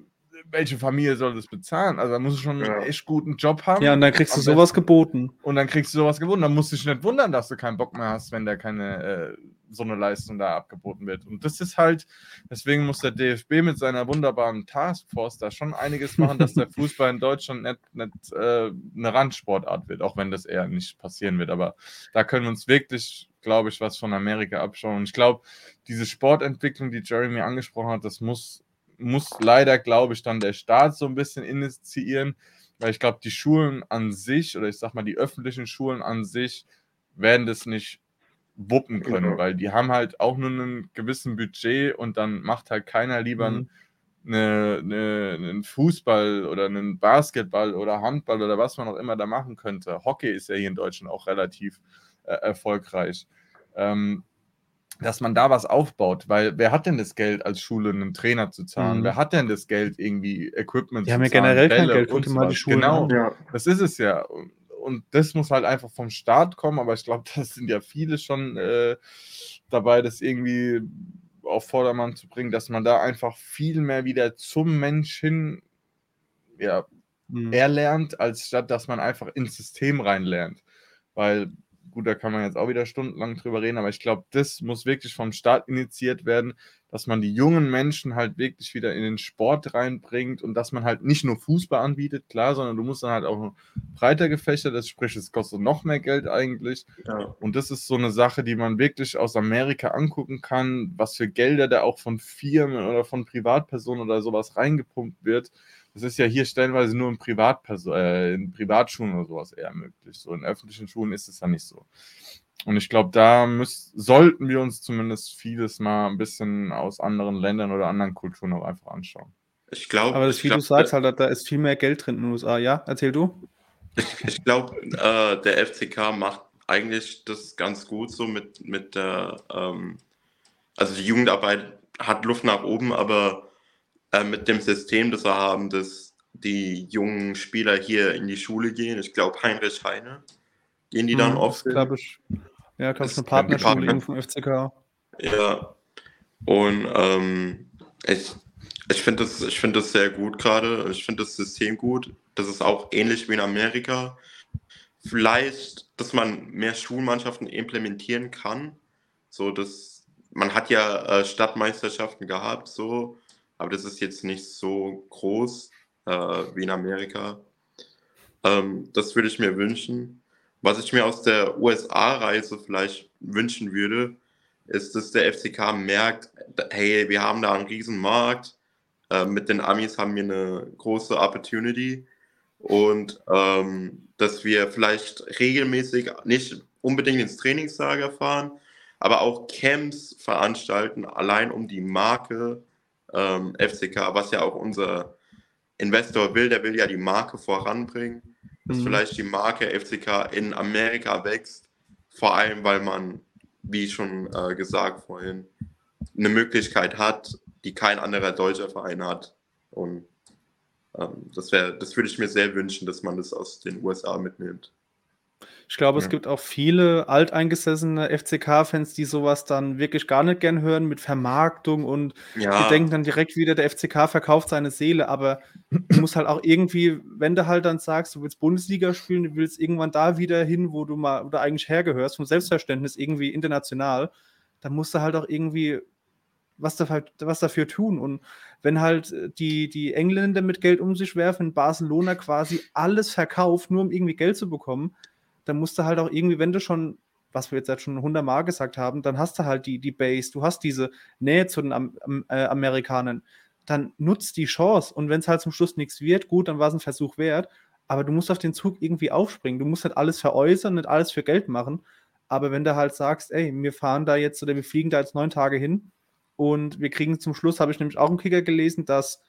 welche Familie soll das bezahlen? Also da musst du schon ja. einen echt guten Job haben. Ja, und dann kriegst du sowas geboten. Und dann kriegst du sowas geboten. Dann musst du dich nicht wundern, dass du keinen Bock mehr hast, wenn da keine äh, so eine Leistung da abgeboten wird. Und das ist halt, deswegen muss der DFB mit seiner wunderbaren Taskforce da schon einiges machen, dass der Fußball in Deutschland nicht, nicht äh, eine Randsportart wird, auch wenn das eher nicht passieren wird. Aber da können wir uns wirklich glaube ich, was von Amerika abschauen. Und ich glaube, diese Sportentwicklung, die Jeremy angesprochen hat, das muss muss leider, glaube ich, dann der Staat so ein bisschen initiieren, weil ich glaube, die Schulen an sich oder ich sag mal, die öffentlichen Schulen an sich werden das nicht wuppen können, genau. weil die haben halt auch nur einen gewissen Budget und dann macht halt keiner lieber mhm. eine, eine, einen Fußball oder einen Basketball oder Handball oder was man auch immer da machen könnte. Hockey ist ja hier in Deutschland auch relativ äh, erfolgreich. Ähm, dass man da was aufbaut, weil wer hat denn das Geld als Schule einen Trainer zu zahlen? Mhm. Wer hat denn das Geld irgendwie Equipment die zu haben ja generell Bälle kein Geld, und mal die Schulen Genau, ja. das ist es ja. Und das muss halt einfach vom Staat kommen, aber ich glaube, das sind ja viele schon äh, dabei, das irgendwie auf Vordermann zu bringen, dass man da einfach viel mehr wieder zum Mensch hin ja, mhm. erlernt, als statt dass man einfach ins System reinlernt. Weil gut, da kann man jetzt auch wieder stundenlang drüber reden, aber ich glaube, das muss wirklich vom Staat initiiert werden, dass man die jungen Menschen halt wirklich wieder in den Sport reinbringt und dass man halt nicht nur Fußball anbietet, klar, sondern du musst dann halt auch breiter gefächert, das sprich, es kostet noch mehr Geld eigentlich. Ja. Und das ist so eine Sache, die man wirklich aus Amerika angucken kann, was für Gelder da auch von Firmen oder von Privatpersonen oder sowas reingepumpt wird Das ist ja hier stellenweise nur in, Privatperson äh, in Privatschulen oder sowas eher möglich. So in öffentlichen Schulen ist es ja nicht so. Und ich glaube, da müssen, sollten wir uns zumindest vieles mal ein bisschen aus anderen Ländern oder anderen Kulturen auch einfach anschauen. Ich glaube. Aber das, wie glaub, du sagst, halt, da ist viel mehr Geld drin in den USA. Ja, erzähl du. Ich, ich glaube, äh, der FCK macht eigentlich das ganz gut so mit, mit der, ähm, also die Jugendarbeit hat Luft nach oben, aber äh, mit dem System, das wir haben, dass die jungen Spieler hier in die Schule gehen, ich glaube Heinrich Heine, gehen die dann hm, oft. Glaube ich. Ja, glaube ich, eine Partnerschule vom FCK. Ja. Und ähm, ich, ich finde das, find das sehr gut gerade. Ich finde das System gut. Das ist auch ähnlich wie in Amerika. Vielleicht, dass man mehr Schulmannschaften implementieren kann. So, dass man hat ja äh, Stadtmeisterschaften gehabt, so, aber das ist jetzt nicht so groß äh, wie in Amerika. Ähm, das würde ich mir wünschen. Was ich mir aus der USA-Reise vielleicht wünschen würde, ist, dass der FCK merkt, hey, wir haben da einen riesen Markt, äh, mit den Amis haben wir eine große Opportunity und ähm, dass wir vielleicht regelmäßig nicht unbedingt ins Trainingslager fahren, aber auch Camps veranstalten, allein um die Marke ähm, FCK, was ja auch unser Investor will, der will ja die Marke voranbringen, dass mhm. vielleicht die Marke FCK in Amerika wächst, vor allem weil man, wie schon äh, gesagt vorhin, eine Möglichkeit hat, die kein anderer deutscher Verein hat. Und ähm, das wäre, das würde ich mir sehr wünschen, dass man das aus den USA mitnimmt. Ich glaube, ja. es gibt auch viele alteingesessene FCK-Fans, die sowas dann wirklich gar nicht gern hören mit Vermarktung und ja. die denken dann direkt wieder, der FCK verkauft seine Seele. Aber du musst halt auch irgendwie, wenn du halt dann sagst, du willst Bundesliga spielen, du willst irgendwann da wieder hin, wo du mal oder eigentlich hergehörst, vom Selbstverständnis irgendwie international, dann musst du halt auch irgendwie was, da halt, was dafür tun. Und wenn halt äh, die, die Engländer mit Geld um sich werfen, Barcelona quasi alles verkauft, nur um irgendwie Geld zu bekommen, dann musst du halt auch irgendwie, wenn du schon, was wir jetzt halt schon 100 Mal gesagt haben, dann hast du halt die, die Base, du hast diese Nähe zu den Am äh, Amerikanern, dann nutzt die Chance. Und wenn es halt zum Schluss nichts wird, gut, dann war es ein Versuch wert. Aber du musst auf den Zug irgendwie aufspringen. Du musst halt alles veräußern, nicht alles für Geld machen. Aber wenn du halt sagst, ey, wir fahren da jetzt oder wir fliegen da jetzt neun Tage hin, und wir kriegen zum Schluss, habe ich nämlich auch im Kicker gelesen, dass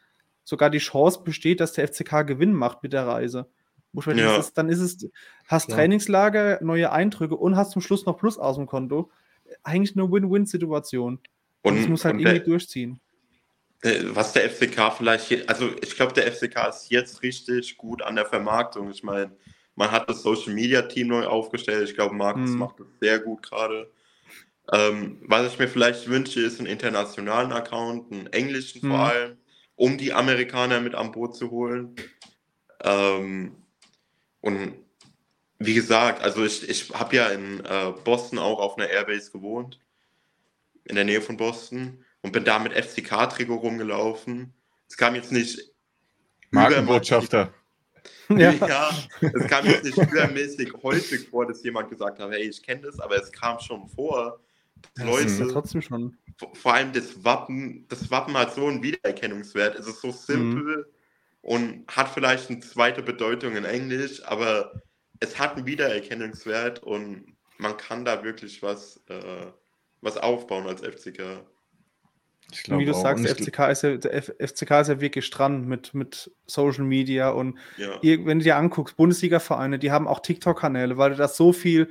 sogar die Chance besteht, dass der FCK Gewinn macht mit der Reise. Ja. Ist, dann ist es, hast ja. Trainingslager, neue Eindrücke und hast zum Schluss noch Plus aus dem Konto. Eigentlich eine Win-Win-Situation. Und es muss halt irgendwie der, durchziehen. Äh, was der FCK vielleicht, hier, also ich glaube, der FCK ist jetzt richtig gut an der Vermarktung. Ich meine, man hat das Social Media Team neu aufgestellt. Ich glaube, Markus hm. macht das sehr gut gerade. Ähm, was ich mir vielleicht wünsche, ist einen internationalen Account, einen englischen vor mhm. allem, um die Amerikaner mit an Boot zu holen. Ähm, und wie gesagt, also ich, ich habe ja in äh, Boston auch auf einer Airbase gewohnt, in der Nähe von Boston, und bin da mit FCK-Trikot rumgelaufen. Es kam jetzt nicht. Markenbotschafter. Ja. ja, es kam jetzt nicht übermäßig häufig vor, dass jemand gesagt hat, hey, ich kenne das, aber es kam schon vor, Leute, trotzdem schon. Vor allem das Wappen, das Wappen hat so einen Wiedererkennungswert. Es ist so simpel mhm. Und hat vielleicht eine zweite Bedeutung in Englisch, aber es hat einen Wiedererkennungswert und man kann da wirklich was, äh, was aufbauen als FCK. Wie du sagst, der FCK, ist ja, der FCK ist ja wirklich dran mit, mit Social Media und ja. wenn du dir anguckst, Bundesliga-Vereine, die haben auch TikTok-Kanäle, weil du da so viel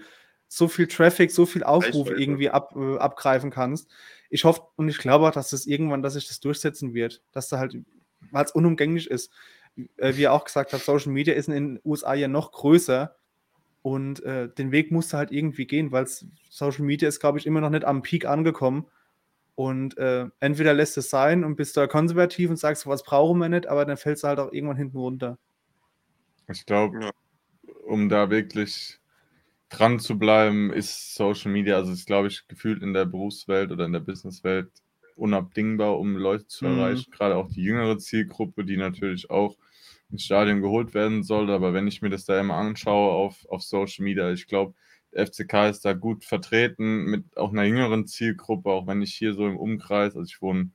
so viel Traffic, so viel Aufruf irgendwie ab, äh, abgreifen kannst. Ich hoffe und ich glaube auch, dass das irgendwann, dass sich das durchsetzen wird, dass da halt, weil es unumgänglich ist. Äh, wie er auch gesagt hat, Social Media ist in den USA ja noch größer und äh, den Weg musst du halt irgendwie gehen, weil Social Media ist, glaube ich, immer noch nicht am Peak angekommen. Und äh, entweder lässt es sein und bist da konservativ und sagst, was brauchen wir nicht, aber dann fällst du halt auch irgendwann hinten runter. Ich glaube, um da wirklich dran zu bleiben, ist Social Media, also ist, glaube ich, gefühlt in der Berufswelt oder in der Businesswelt unabdingbar, um Leute zu mhm. erreichen. Gerade auch die jüngere Zielgruppe, die natürlich auch ins Stadion geholt werden soll. Aber wenn ich mir das da immer anschaue auf, auf Social Media, ich glaube, der FCK ist da gut vertreten mit auch einer jüngeren Zielgruppe, auch wenn ich hier so im Umkreis, also ich wohne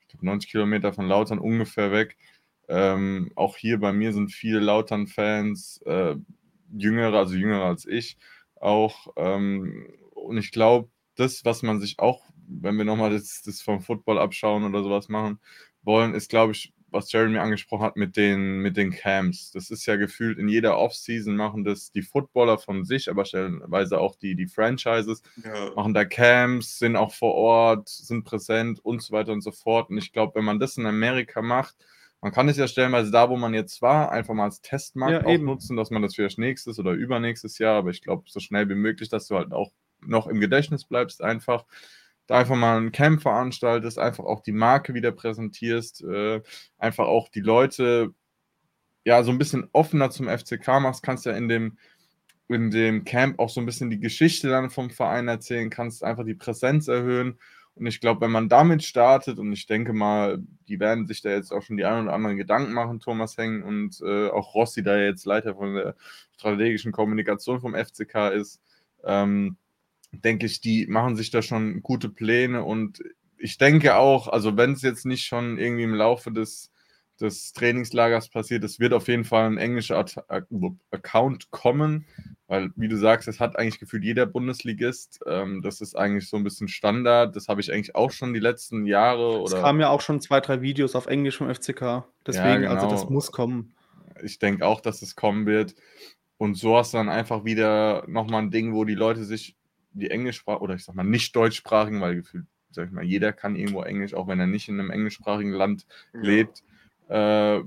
ich glaub, 90 Kilometer von Lautern ungefähr weg, Ähm, auch hier bei mir sind viele Lautern-Fans, äh, jüngere, also jüngere als ich auch. Ähm, und ich glaube, das, was man sich auch, wenn wir nochmal das, das vom Football abschauen oder sowas machen wollen, ist, glaube ich, was Jeremy angesprochen hat mit den, mit den Camps. Das ist ja gefühlt in jeder Offseason machen das die Footballer von sich, aber stellenweise auch die, die Franchises, ja. machen da Camps, sind auch vor Ort, sind präsent und so weiter und so fort. Und ich glaube, wenn man das in Amerika macht, man kann es ja stellenweise da, wo man jetzt war, einfach mal als Testmarkt ja, auch eben. nutzen, dass man das vielleicht nächstes oder übernächstes Jahr, aber ich glaube, so schnell wie möglich, dass du halt auch noch im Gedächtnis bleibst, einfach da einfach mal ein Camp veranstaltest, einfach auch die Marke wieder präsentierst, äh, einfach auch die Leute ja so ein bisschen offener zum FCK machst, kannst ja in dem in dem Camp auch so ein bisschen die Geschichte dann vom Verein erzählen, kannst einfach die Präsenz erhöhen. Und ich glaube, wenn man damit startet, und ich denke mal, die werden sich da jetzt auch schon die ein oder anderen Gedanken machen, Thomas Heng und äh, auch Rossi, der jetzt Leiter von der strategischen Kommunikation vom FCK ist, ähm, denke ich, die machen sich da schon gute Pläne und ich denke auch, also wenn es jetzt nicht schon irgendwie im Laufe des, des Trainingslagers passiert, es wird auf jeden Fall ein englischer Account kommen, weil, wie du sagst, es hat eigentlich gefühlt jeder Bundesligist. Ähm, das ist eigentlich so ein bisschen Standard. Das habe ich eigentlich auch schon die letzten Jahre. Oder es kamen ja auch schon zwei, drei Videos auf Englisch vom FCK. Deswegen, ja, genau. also das genau. muss kommen. Ich denke auch, dass es kommen wird. Und so hast du dann einfach wieder nochmal ein Ding, wo die Leute sich die Englischsprache oder ich sag mal nicht deutschsprachigen, weil gefühlt, sag ich mal, jeder kann irgendwo Englisch, auch wenn er nicht in einem englischsprachigen Land ja. lebt. Äh,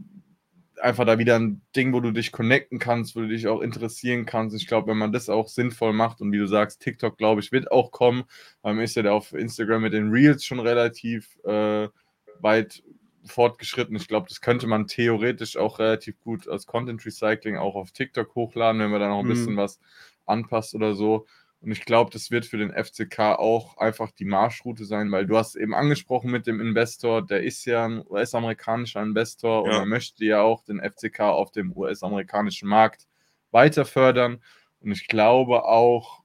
einfach da wieder ein Ding, wo du dich connecten kannst, wo du dich auch interessieren kannst. Ich glaube, wenn man das auch sinnvoll macht und wie du sagst, TikTok, glaube ich, wird auch kommen, weil man ist ja auf Instagram mit den Reels schon relativ äh, weit fortgeschritten. Ich glaube, das könnte man theoretisch auch relativ gut als Content Recycling auch auf TikTok hochladen, wenn man da noch ein mhm. bisschen was anpasst oder so. Und ich glaube, das wird für den FCK auch einfach die Marschroute sein, weil du hast eben angesprochen mit dem Investor, der ist ja ein US-amerikanischer Investor ja. und er möchte ja auch den FCK auf dem US-amerikanischen Markt weiter fördern. Und ich glaube auch,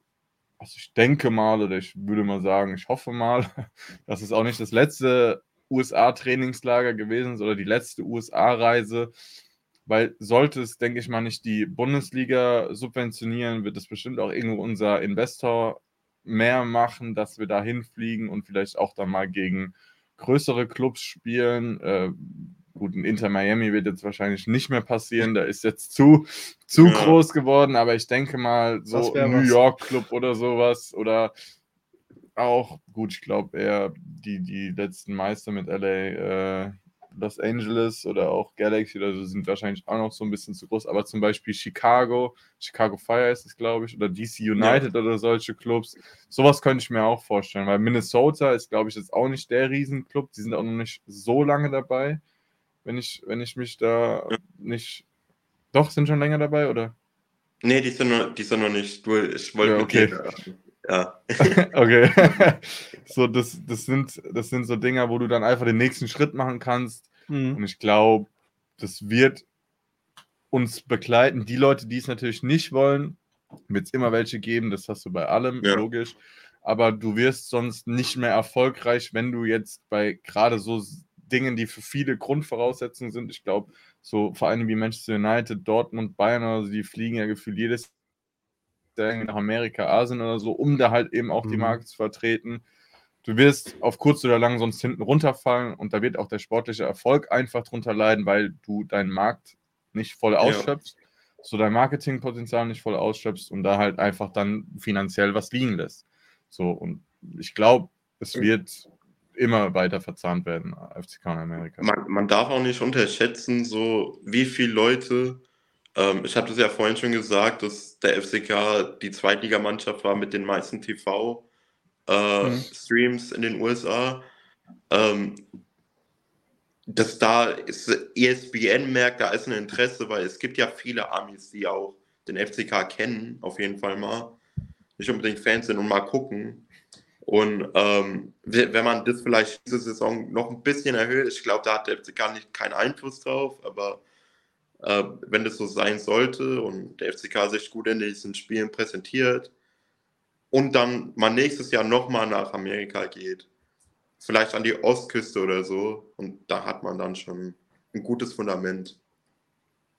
also ich denke mal oder ich würde mal sagen, ich hoffe mal, dass es auch nicht das letzte USA-Trainingslager gewesen ist oder die letzte USA-Reise weil sollte es, denke ich mal, nicht die Bundesliga subventionieren, wird es bestimmt auch irgendwo unser Investor mehr machen, dass wir da hinfliegen und vielleicht auch dann mal gegen größere Clubs spielen. Äh, gut, ein Inter Miami wird jetzt wahrscheinlich nicht mehr passieren, da ist jetzt zu, zu ja. groß geworden, aber ich denke mal, so New was. York Club oder sowas oder auch, gut, ich glaube eher die, die letzten Meister mit LA, äh, Los Angeles oder auch Galaxy oder so sind wahrscheinlich auch noch so ein bisschen zu groß, aber zum Beispiel Chicago, Chicago Fire ist es, glaube ich, oder DC United ja. oder solche Clubs, sowas könnte ich mir auch vorstellen, weil Minnesota ist, glaube ich, jetzt auch nicht der Riesenclub, die sind auch noch nicht so lange dabei, wenn ich, wenn ich mich da nicht. Doch, sind schon länger dabei, oder? Nee, die sind noch, die sind noch nicht. Ich wollte ja, okay. Ja. okay. so, das, das, sind, das sind so Dinger, wo du dann einfach den nächsten Schritt machen kannst. Mhm. Und ich glaube, das wird uns begleiten. Die Leute, die es natürlich nicht wollen, wird es immer welche geben. Das hast du bei allem, ja. logisch. Aber du wirst sonst nicht mehr erfolgreich, wenn du jetzt bei gerade so Dingen, die für viele Grundvoraussetzungen sind. Ich glaube, so Vereine wie Manchester United, Dortmund, Bayern, also die fliegen ja gefühlt jedes nach Amerika, Asien oder so, um da halt eben auch mhm. die Marke zu vertreten. Du wirst auf kurz oder lang sonst hinten runterfallen und da wird auch der sportliche Erfolg einfach drunter leiden, weil du deinen Markt nicht voll ausschöpfst, ja. so dein Marketingpotenzial nicht voll ausschöpfst und da halt einfach dann finanziell was liegen lässt. So, und ich glaube, es wird immer weiter verzahnt werden, FCK in Amerika. Man, man darf auch nicht unterschätzen, so wie viele Leute ähm, ich habe das ja vorhin schon gesagt, dass der FCK die Zweitligamannschaft war mit den meisten TV-Streams äh, mhm. in den USA. Ähm, dass da ist, ESPN merkt, da ist ein Interesse, weil es gibt ja viele Amis, die auch den FCK kennen, auf jeden Fall mal. Nicht unbedingt Fans sind und mal gucken. Und ähm, wenn man das vielleicht diese Saison noch ein bisschen erhöht, ich glaube, da hat der FCK nicht keinen Einfluss drauf, aber äh, wenn das so sein sollte und der FCK sich gut in diesen Spielen präsentiert und dann mal nächstes Jahr nochmal nach Amerika geht, vielleicht an die Ostküste oder so und da hat man dann schon ein gutes Fundament.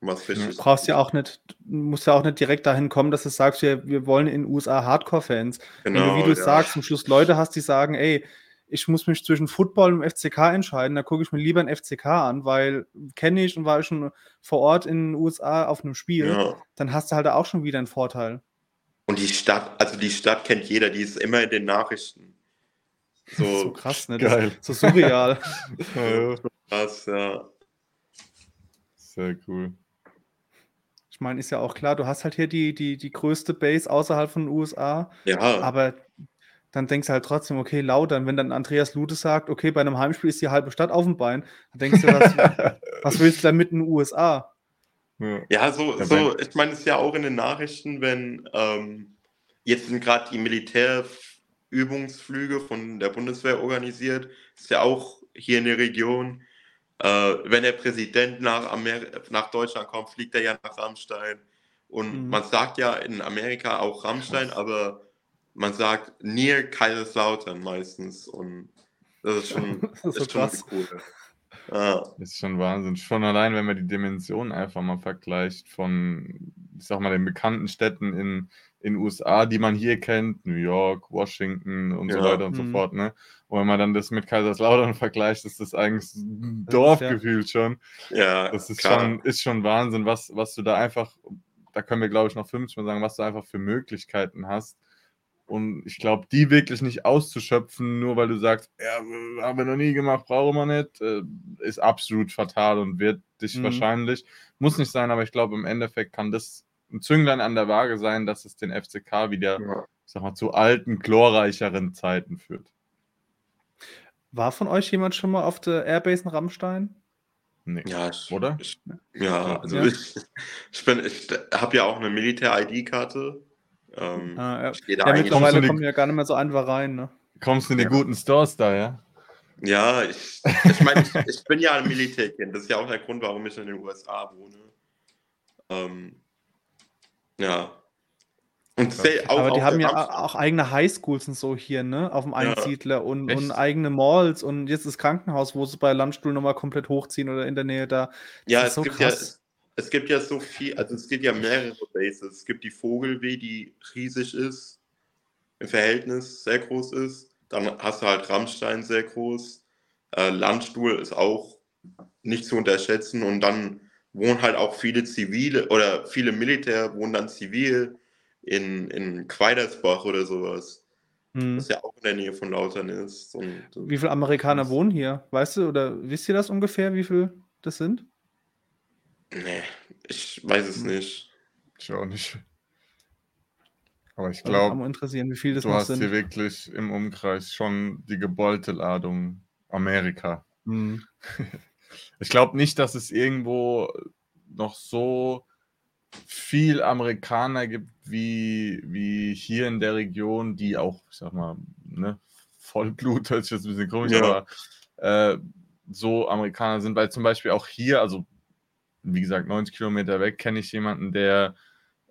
Was du brauchst ja auch nicht, musst ja auch nicht direkt dahin kommen, dass du sagst, wir, wir wollen in den USA Hardcore-Fans. Genau, Wenn du, wie du ja. sagst, zum Schluss Leute hast, die sagen, ey, ich muss mich zwischen Football und FCK entscheiden, da gucke ich mir lieber ein FCK an, weil kenne ich und war ich schon vor Ort in den USA auf einem Spiel, ja. dann hast du halt auch schon wieder einen Vorteil. Und die Stadt, also die Stadt kennt jeder, die ist immer in den Nachrichten. So, so krass, ne? Geil. so surreal. ja. Krass, ja. Sehr cool. Ich meine, ist ja auch klar, du hast halt hier die, die, die größte Base außerhalb von den USA. Ja. Aber dann denkst du halt trotzdem, okay, Lautern, wenn dann Andreas Lute sagt, okay, bei einem Heimspiel ist die halbe Stadt auf dem Bein, dann denkst du, was, was willst du da mit in den USA? Ja, so, so ich meine, es ist ja auch in den Nachrichten, wenn ähm, jetzt sind gerade die Militärübungsflüge von der Bundeswehr organisiert, ist ja auch hier in der Region. Äh, wenn der Präsident nach, Amer nach Deutschland kommt, fliegt er ja nach Rammstein. Und mhm. man sagt ja in Amerika auch Rammstein, aber man sagt Near Kaiserslautern meistens und das ist schon, das ist, ist schon cool. Ja. Das ist schon Wahnsinn. Schon allein, wenn man die Dimensionen einfach mal vergleicht von, ich sag mal, den bekannten Städten in den USA, die man hier kennt, New York, Washington und ja. so weiter und mhm. so fort, ne? Und wenn man dann das mit Kaiserslautern vergleicht, ist das eigentlich ein Dorf ja. gefühlt schon. Ja, das ist schon, ist schon Wahnsinn, was, was du da einfach, da können wir glaube ich noch fünfmal sagen, was du einfach für Möglichkeiten hast und ich glaube, die wirklich nicht auszuschöpfen, nur weil du sagst, ja, haben wir noch nie gemacht, brauchen wir nicht, äh, ist absolut fatal und wird dich mhm. wahrscheinlich, muss nicht sein, aber ich glaube, im Endeffekt kann das ein Zünglein an der Waage sein, dass es den FCK wieder, ja. ich sag mal, zu alten, glorreicheren Zeiten führt. War von euch jemand schon mal auf der Airbase in Rammstein? Nee. Ja, ich, oder? Ich, ja, also ja. ich, ich, ich habe ja auch eine Militär-ID-Karte ähm, ah, ja. ja mittlerweile kommen ja gar nicht mehr so einfach rein. Ne? Kommst du in die ja. guten Stores da, ja? Ja, ich, ich meine, ich, ich, bin ja ein Militärkind. Das ist ja auch der Grund, warum ich in den USA wohne. Ähm, ja. Und auch, Aber die auch haben ja Amsterdam. auch eigene Highschools und so hier, ne? Auf dem Einsiedler ja. und, und, eigene Malls und jetzt das Krankenhaus, wo sie bei Landstuhl nochmal komplett hochziehen oder in der Nähe da. Das ja, es so gibt krass. ja es gibt ja so viel, also es gibt ja mehrere Bases. Es gibt die Vogelweh, die riesig ist, im Verhältnis sehr groß ist. Dann hast du halt Rammstein sehr groß. Äh, Landstuhl ist auch nicht zu unterschätzen. Und dann wohnen halt auch viele Zivile oder viele Militär wohnen dann zivil in, in Quaidersbach oder sowas. Hm. Das ja auch in der Nähe von Lautern ist. Und, wie viele Amerikaner wohnen hier? Weißt du, oder wisst ihr das ungefähr, wie viele das sind? Nee, ich weiß es nicht. Ich auch nicht. Aber ich glaube, also interessieren, wie viel das du hast sind. hier wirklich im Umkreis schon die geballte Ladung Amerika. Mhm. Ich glaube nicht, dass es irgendwo noch so viel Amerikaner gibt wie, wie hier in der Region, die auch, ich sag mal, ne, Vollblut, hört sich jetzt ein bisschen komisch, ja. aber äh, so Amerikaner sind, weil zum Beispiel auch hier, also wie gesagt, 90 Kilometer weg kenne ich jemanden, der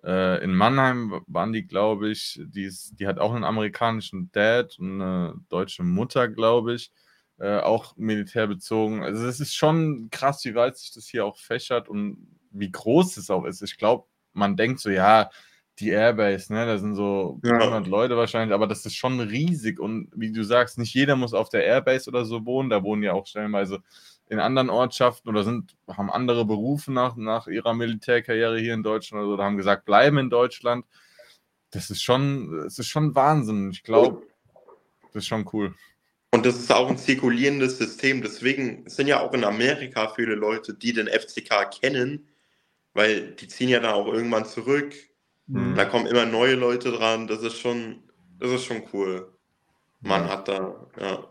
äh, in Mannheim waren die, glaube ich, die, ist, die hat auch einen amerikanischen Dad und eine deutsche Mutter, glaube ich, äh, auch militärbezogen. Also es ist schon krass, wie weit sich das hier auch fächert und wie groß es auch ist. Ich glaube, man denkt so, ja, die Airbase, ne, da sind so ja. 100 Leute wahrscheinlich, aber das ist schon riesig und wie du sagst, nicht jeder muss auf der Airbase oder so wohnen, da wohnen ja auch stellenweise in anderen Ortschaften oder sind, haben andere Berufe nach, nach ihrer Militärkarriere hier in Deutschland oder, so, oder haben gesagt, bleiben in Deutschland. Das ist schon, das ist schon Wahnsinn. Ich glaube, das ist schon cool. Und das ist auch ein zirkulierendes System. Deswegen sind ja auch in Amerika viele Leute, die den FCK kennen, weil die ziehen ja dann auch irgendwann zurück. Mhm. Da kommen immer neue Leute dran. Das ist schon, das ist schon cool. Man hat da, ja.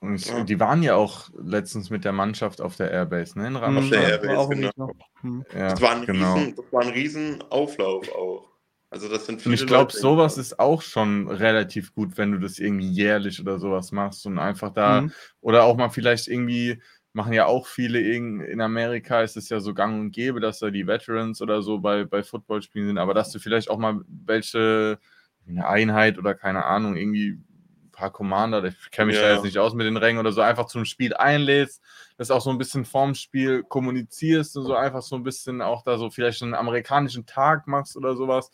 Und ja. die waren ja auch letztens mit der Mannschaft auf der Airbase, ne? In. Auf der Airbase, genau. Hm. Ja, das, war ein genau. riesen, das war ein riesen Auflauf auch. Also das sind viele Und ich glaube, sowas ist auch schon relativ gut, wenn du das irgendwie jährlich oder sowas machst und einfach da mhm. oder auch mal vielleicht irgendwie machen ja auch viele in, in Amerika ist es ja so gang und gäbe, dass da die Veterans oder so bei, bei Footballspielen sind, aber dass du vielleicht auch mal welche eine Einheit oder keine Ahnung irgendwie paar Commander, ich kenne mich ja. da jetzt nicht aus mit den Rängen oder so, einfach zum Spiel einlädst, das auch so ein bisschen vorm Spiel kommunizierst und so einfach so ein bisschen auch da so vielleicht einen amerikanischen Tag machst oder sowas.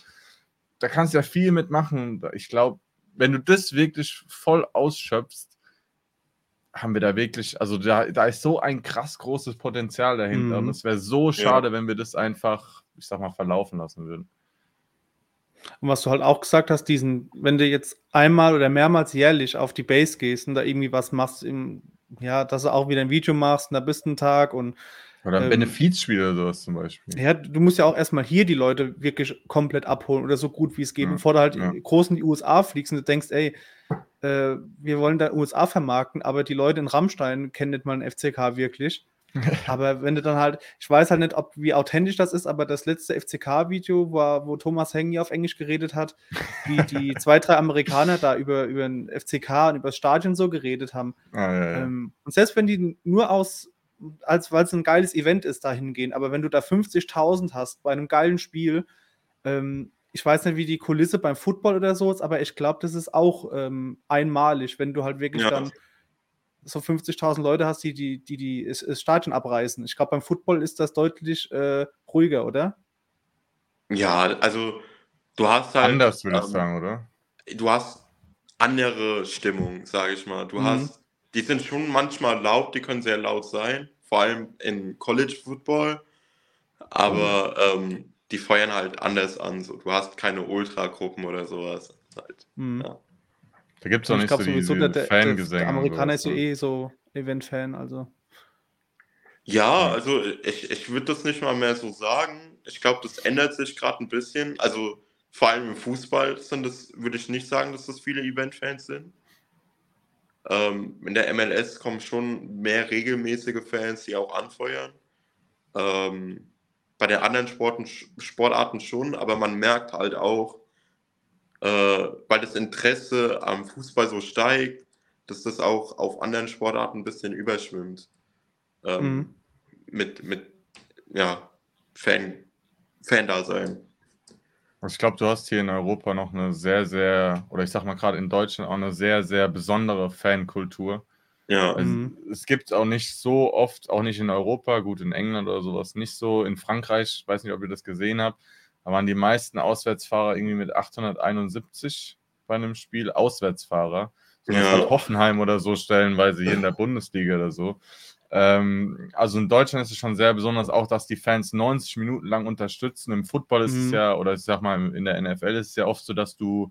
Da kannst du ja viel mitmachen. Ich glaube, wenn du das wirklich voll ausschöpfst, haben wir da wirklich, also da, da ist so ein krass großes Potenzial dahinter. Mhm. Und es wäre so schade, ja. wenn wir das einfach, ich sag mal, verlaufen lassen würden. Und was du halt auch gesagt hast, diesen, wenn du jetzt einmal oder mehrmals jährlich auf die Base gehst und da irgendwie was machst, im, ja, dass du auch wieder ein Video machst und da bist einen Tag und oder ein ähm, Benefizspiel oder sowas zum Beispiel. Ja, du musst ja auch erstmal hier die Leute wirklich komplett abholen oder so gut wie es geht, ja, bevor du halt ja. groß in die USA fliegst und du denkst, ey, äh, wir wollen da USA vermarkten, aber die Leute in Rammstein kennen nicht mal einen FCK wirklich. aber wenn du dann halt, ich weiß halt nicht, ob wie authentisch das ist, aber das letzte FCK-Video, wo, wo Thomas Hengi auf Englisch geredet hat, wie die zwei, drei Amerikaner da über, über den FCK und über das Stadion so geredet haben. Ah, ja, ja. Ähm, und selbst wenn die nur aus, als weil es ein geiles Event ist, dahin gehen, aber wenn du da 50.000 hast bei einem geilen Spiel, ähm, ich weiß nicht, wie die Kulisse beim Football oder so ist, aber ich glaube, das ist auch ähm, einmalig, wenn du halt wirklich ja. dann so 50.000 Leute hast, die die, die, die das, Stadion abreißen. Ich glaube, beim Football ist das deutlich äh, ruhiger, oder? Ja, also du hast halt. Anders, würde ähm, ich sagen, oder? Du hast andere Stimmung, sage ich mal. Du mhm. hast, die sind schon manchmal laut, die können sehr laut sein, vor allem in College Football. Aber mhm. ähm, die feuern halt anders an. So. Du hast keine Ultragruppen oder sowas. Halt, mhm. ja. Da gibt es auch nicht glaub, so diese der, der, Fangesänge. Der Amerikaner ist ja eh so Event-Fan, also. Ja, also ich, ich würde das nicht mal mehr so sagen. Ich glaube, das ändert sich gerade ein bisschen. Also vor allem im Fußball sind das, würde ich nicht sagen, dass das viele Event-Fans sind. Ähm, in der MLS kommen schon mehr regelmäßige Fans, die auch anfeuern. Ähm, bei den anderen Sporten, Sportarten schon, aber man merkt halt auch, äh, weil das Interesse am Fußball so steigt, dass das auch auf anderen Sportarten ein bisschen überschwimmt. Ähm, mhm. Mit, mit ja, Fan, Fan-Dasein. Also ich glaube, du hast hier in Europa noch eine sehr, sehr, oder ich sag mal gerade in Deutschland auch eine sehr, sehr besondere Fankultur. Ja. Also, mhm. Es gibt auch nicht so oft, auch nicht in Europa, gut in England oder sowas, nicht so. In Frankreich, ich weiß nicht, ob ihr das gesehen habt, da waren die meisten Auswärtsfahrer irgendwie mit 871 bei einem Spiel Auswärtsfahrer. So ja. Hoffenheim oder so stellenweise hier in der Bundesliga oder so. Ähm, also in Deutschland ist es schon sehr besonders auch, dass die Fans 90 Minuten lang unterstützen. Im Football ist mhm. es ja, oder ich sag mal, in der NFL ist es ja oft so, dass du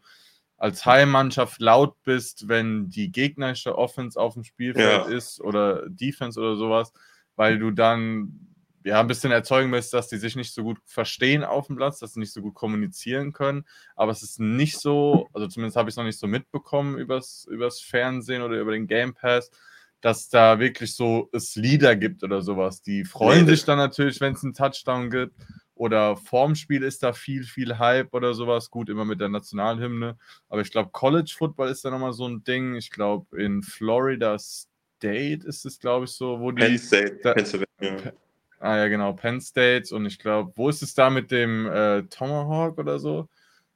als Heimmannschaft laut bist, wenn die gegnerische Offense auf dem Spielfeld ja. ist oder Defense oder sowas, weil du dann ja ein bisschen erzeugen willst, dass die sich nicht so gut verstehen auf dem Platz, dass sie nicht so gut kommunizieren können. Aber es ist nicht so, also zumindest habe ich es noch nicht so mitbekommen übers, übers Fernsehen oder über den Game Pass, dass da wirklich so es Lieder gibt oder sowas. Die freuen nee, sich dann natürlich, wenn es einen Touchdown gibt oder vorm Spiel ist da viel, viel Hype oder sowas. Gut, immer mit der Nationalhymne. Aber ich glaube, College Football ist da nochmal so ein Ding. Ich glaube, in Florida State ist es, glaube ich, so, wo die. Penn State, da, Pennsylvania. Ah ja, genau, Penn State. Und ich glaube, wo ist es da mit dem äh, Tomahawk oder so?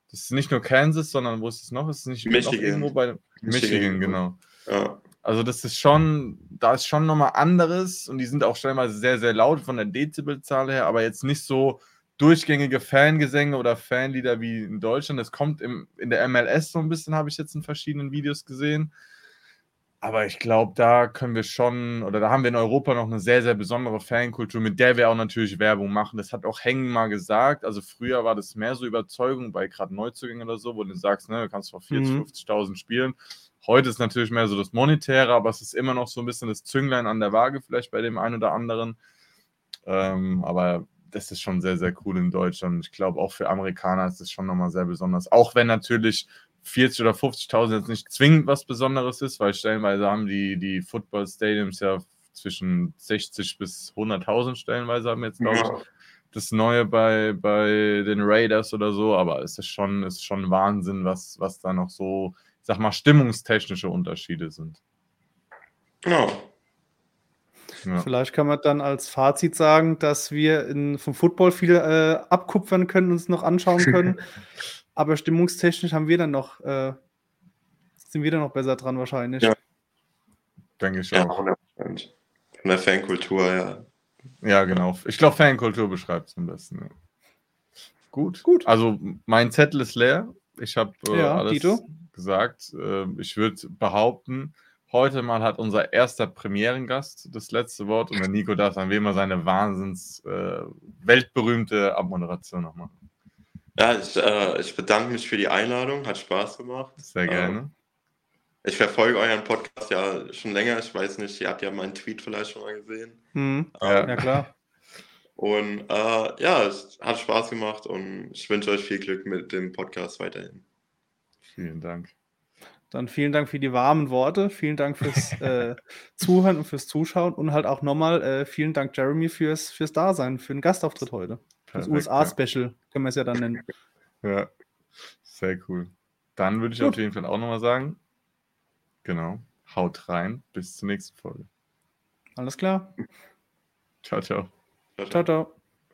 Das ist nicht nur Kansas, sondern wo ist es noch? Ist es nicht Michigan. irgendwo bei Michigan, Michigan genau. Ja. Also das ist schon, da ist schon nochmal anderes und die sind auch stellenweise sehr, sehr laut von der Dezibelzahl her, aber jetzt nicht so durchgängige Fangesänge oder Fanlieder wie in Deutschland. Das kommt im, in der MLS so ein bisschen, habe ich jetzt in verschiedenen Videos gesehen. Aber ich glaube, da können wir schon, oder da haben wir in Europa noch eine sehr, sehr besondere Fankultur, mit der wir auch natürlich Werbung machen. Das hat auch Hengen mal gesagt. Also früher war das mehr so Überzeugung bei gerade Neuzugängen oder so, wo du sagst, ne, du kannst vor 40.000, mhm. 50.000 spielen. Heute ist natürlich mehr so das Monetäre, aber es ist immer noch so ein bisschen das Zünglein an der Waage, vielleicht bei dem einen oder anderen. Ähm, aber das ist schon sehr, sehr cool in Deutschland. Ich glaube, auch für Amerikaner ist es schon nochmal sehr besonders. Auch wenn natürlich 40.000 oder 50.000 jetzt nicht zwingend was Besonderes ist, weil stellenweise haben die, die Football Stadiums ja zwischen 60 bis 100.000 stellenweise haben jetzt, glaube ich, das Neue bei, bei den Raiders oder so. Aber es ist schon, ist schon Wahnsinn, was, was da noch so sag mal, stimmungstechnische Unterschiede sind. Genau. Ja. Vielleicht kann man dann als Fazit sagen, dass wir in, vom Football viel äh, abkupfern können, uns noch anschauen können. Aber stimmungstechnisch haben wir dann noch äh, sind wir da noch besser dran wahrscheinlich. Ja. Denke ich auch. Ja, 100%. Von der Fankultur, ja. Ja, genau. Ich glaube, Fankultur beschreibt es am besten. Ja. Gut. Gut. Also mein Zettel ist leer. Ich habe äh, ja, alles Dito? gesagt. Äh, ich würde behaupten, heute mal hat unser erster Premierengast das letzte Wort und der Nico darf dann wie immer seine wahnsinns äh, weltberühmte Abmoderation noch machen. Ja, ich, äh, ich, bedanke mich für die Einladung. Hat Spaß gemacht. Sehr gerne. Ähm, ich verfolge euren Podcast ja schon länger. Ich weiß nicht, ihr habt ja meinen Tweet vielleicht schon mal gesehen. Mhm. Ähm, ja, klar. Und äh, ja, es hat Spaß gemacht und ich wünsche euch viel Glück mit dem Podcast weiterhin. Vielen Dank. Dann vielen Dank für die warmen Worte, vielen Dank fürs äh, Zuhören und fürs Zuschauen und halt auch nochmal äh, vielen Dank, Jeremy, fürs, fürs Dasein, für den Gastauftritt heute. Perfekt, das USA-Special, ja. können wir es ja dann nennen. Ja, sehr cool. Dann würde ich Gut. auf jeden Fall auch nochmal sagen, genau, haut rein, bis zur nächsten Folge. Alles klar. Ciao, ciao. Ciao, ciao.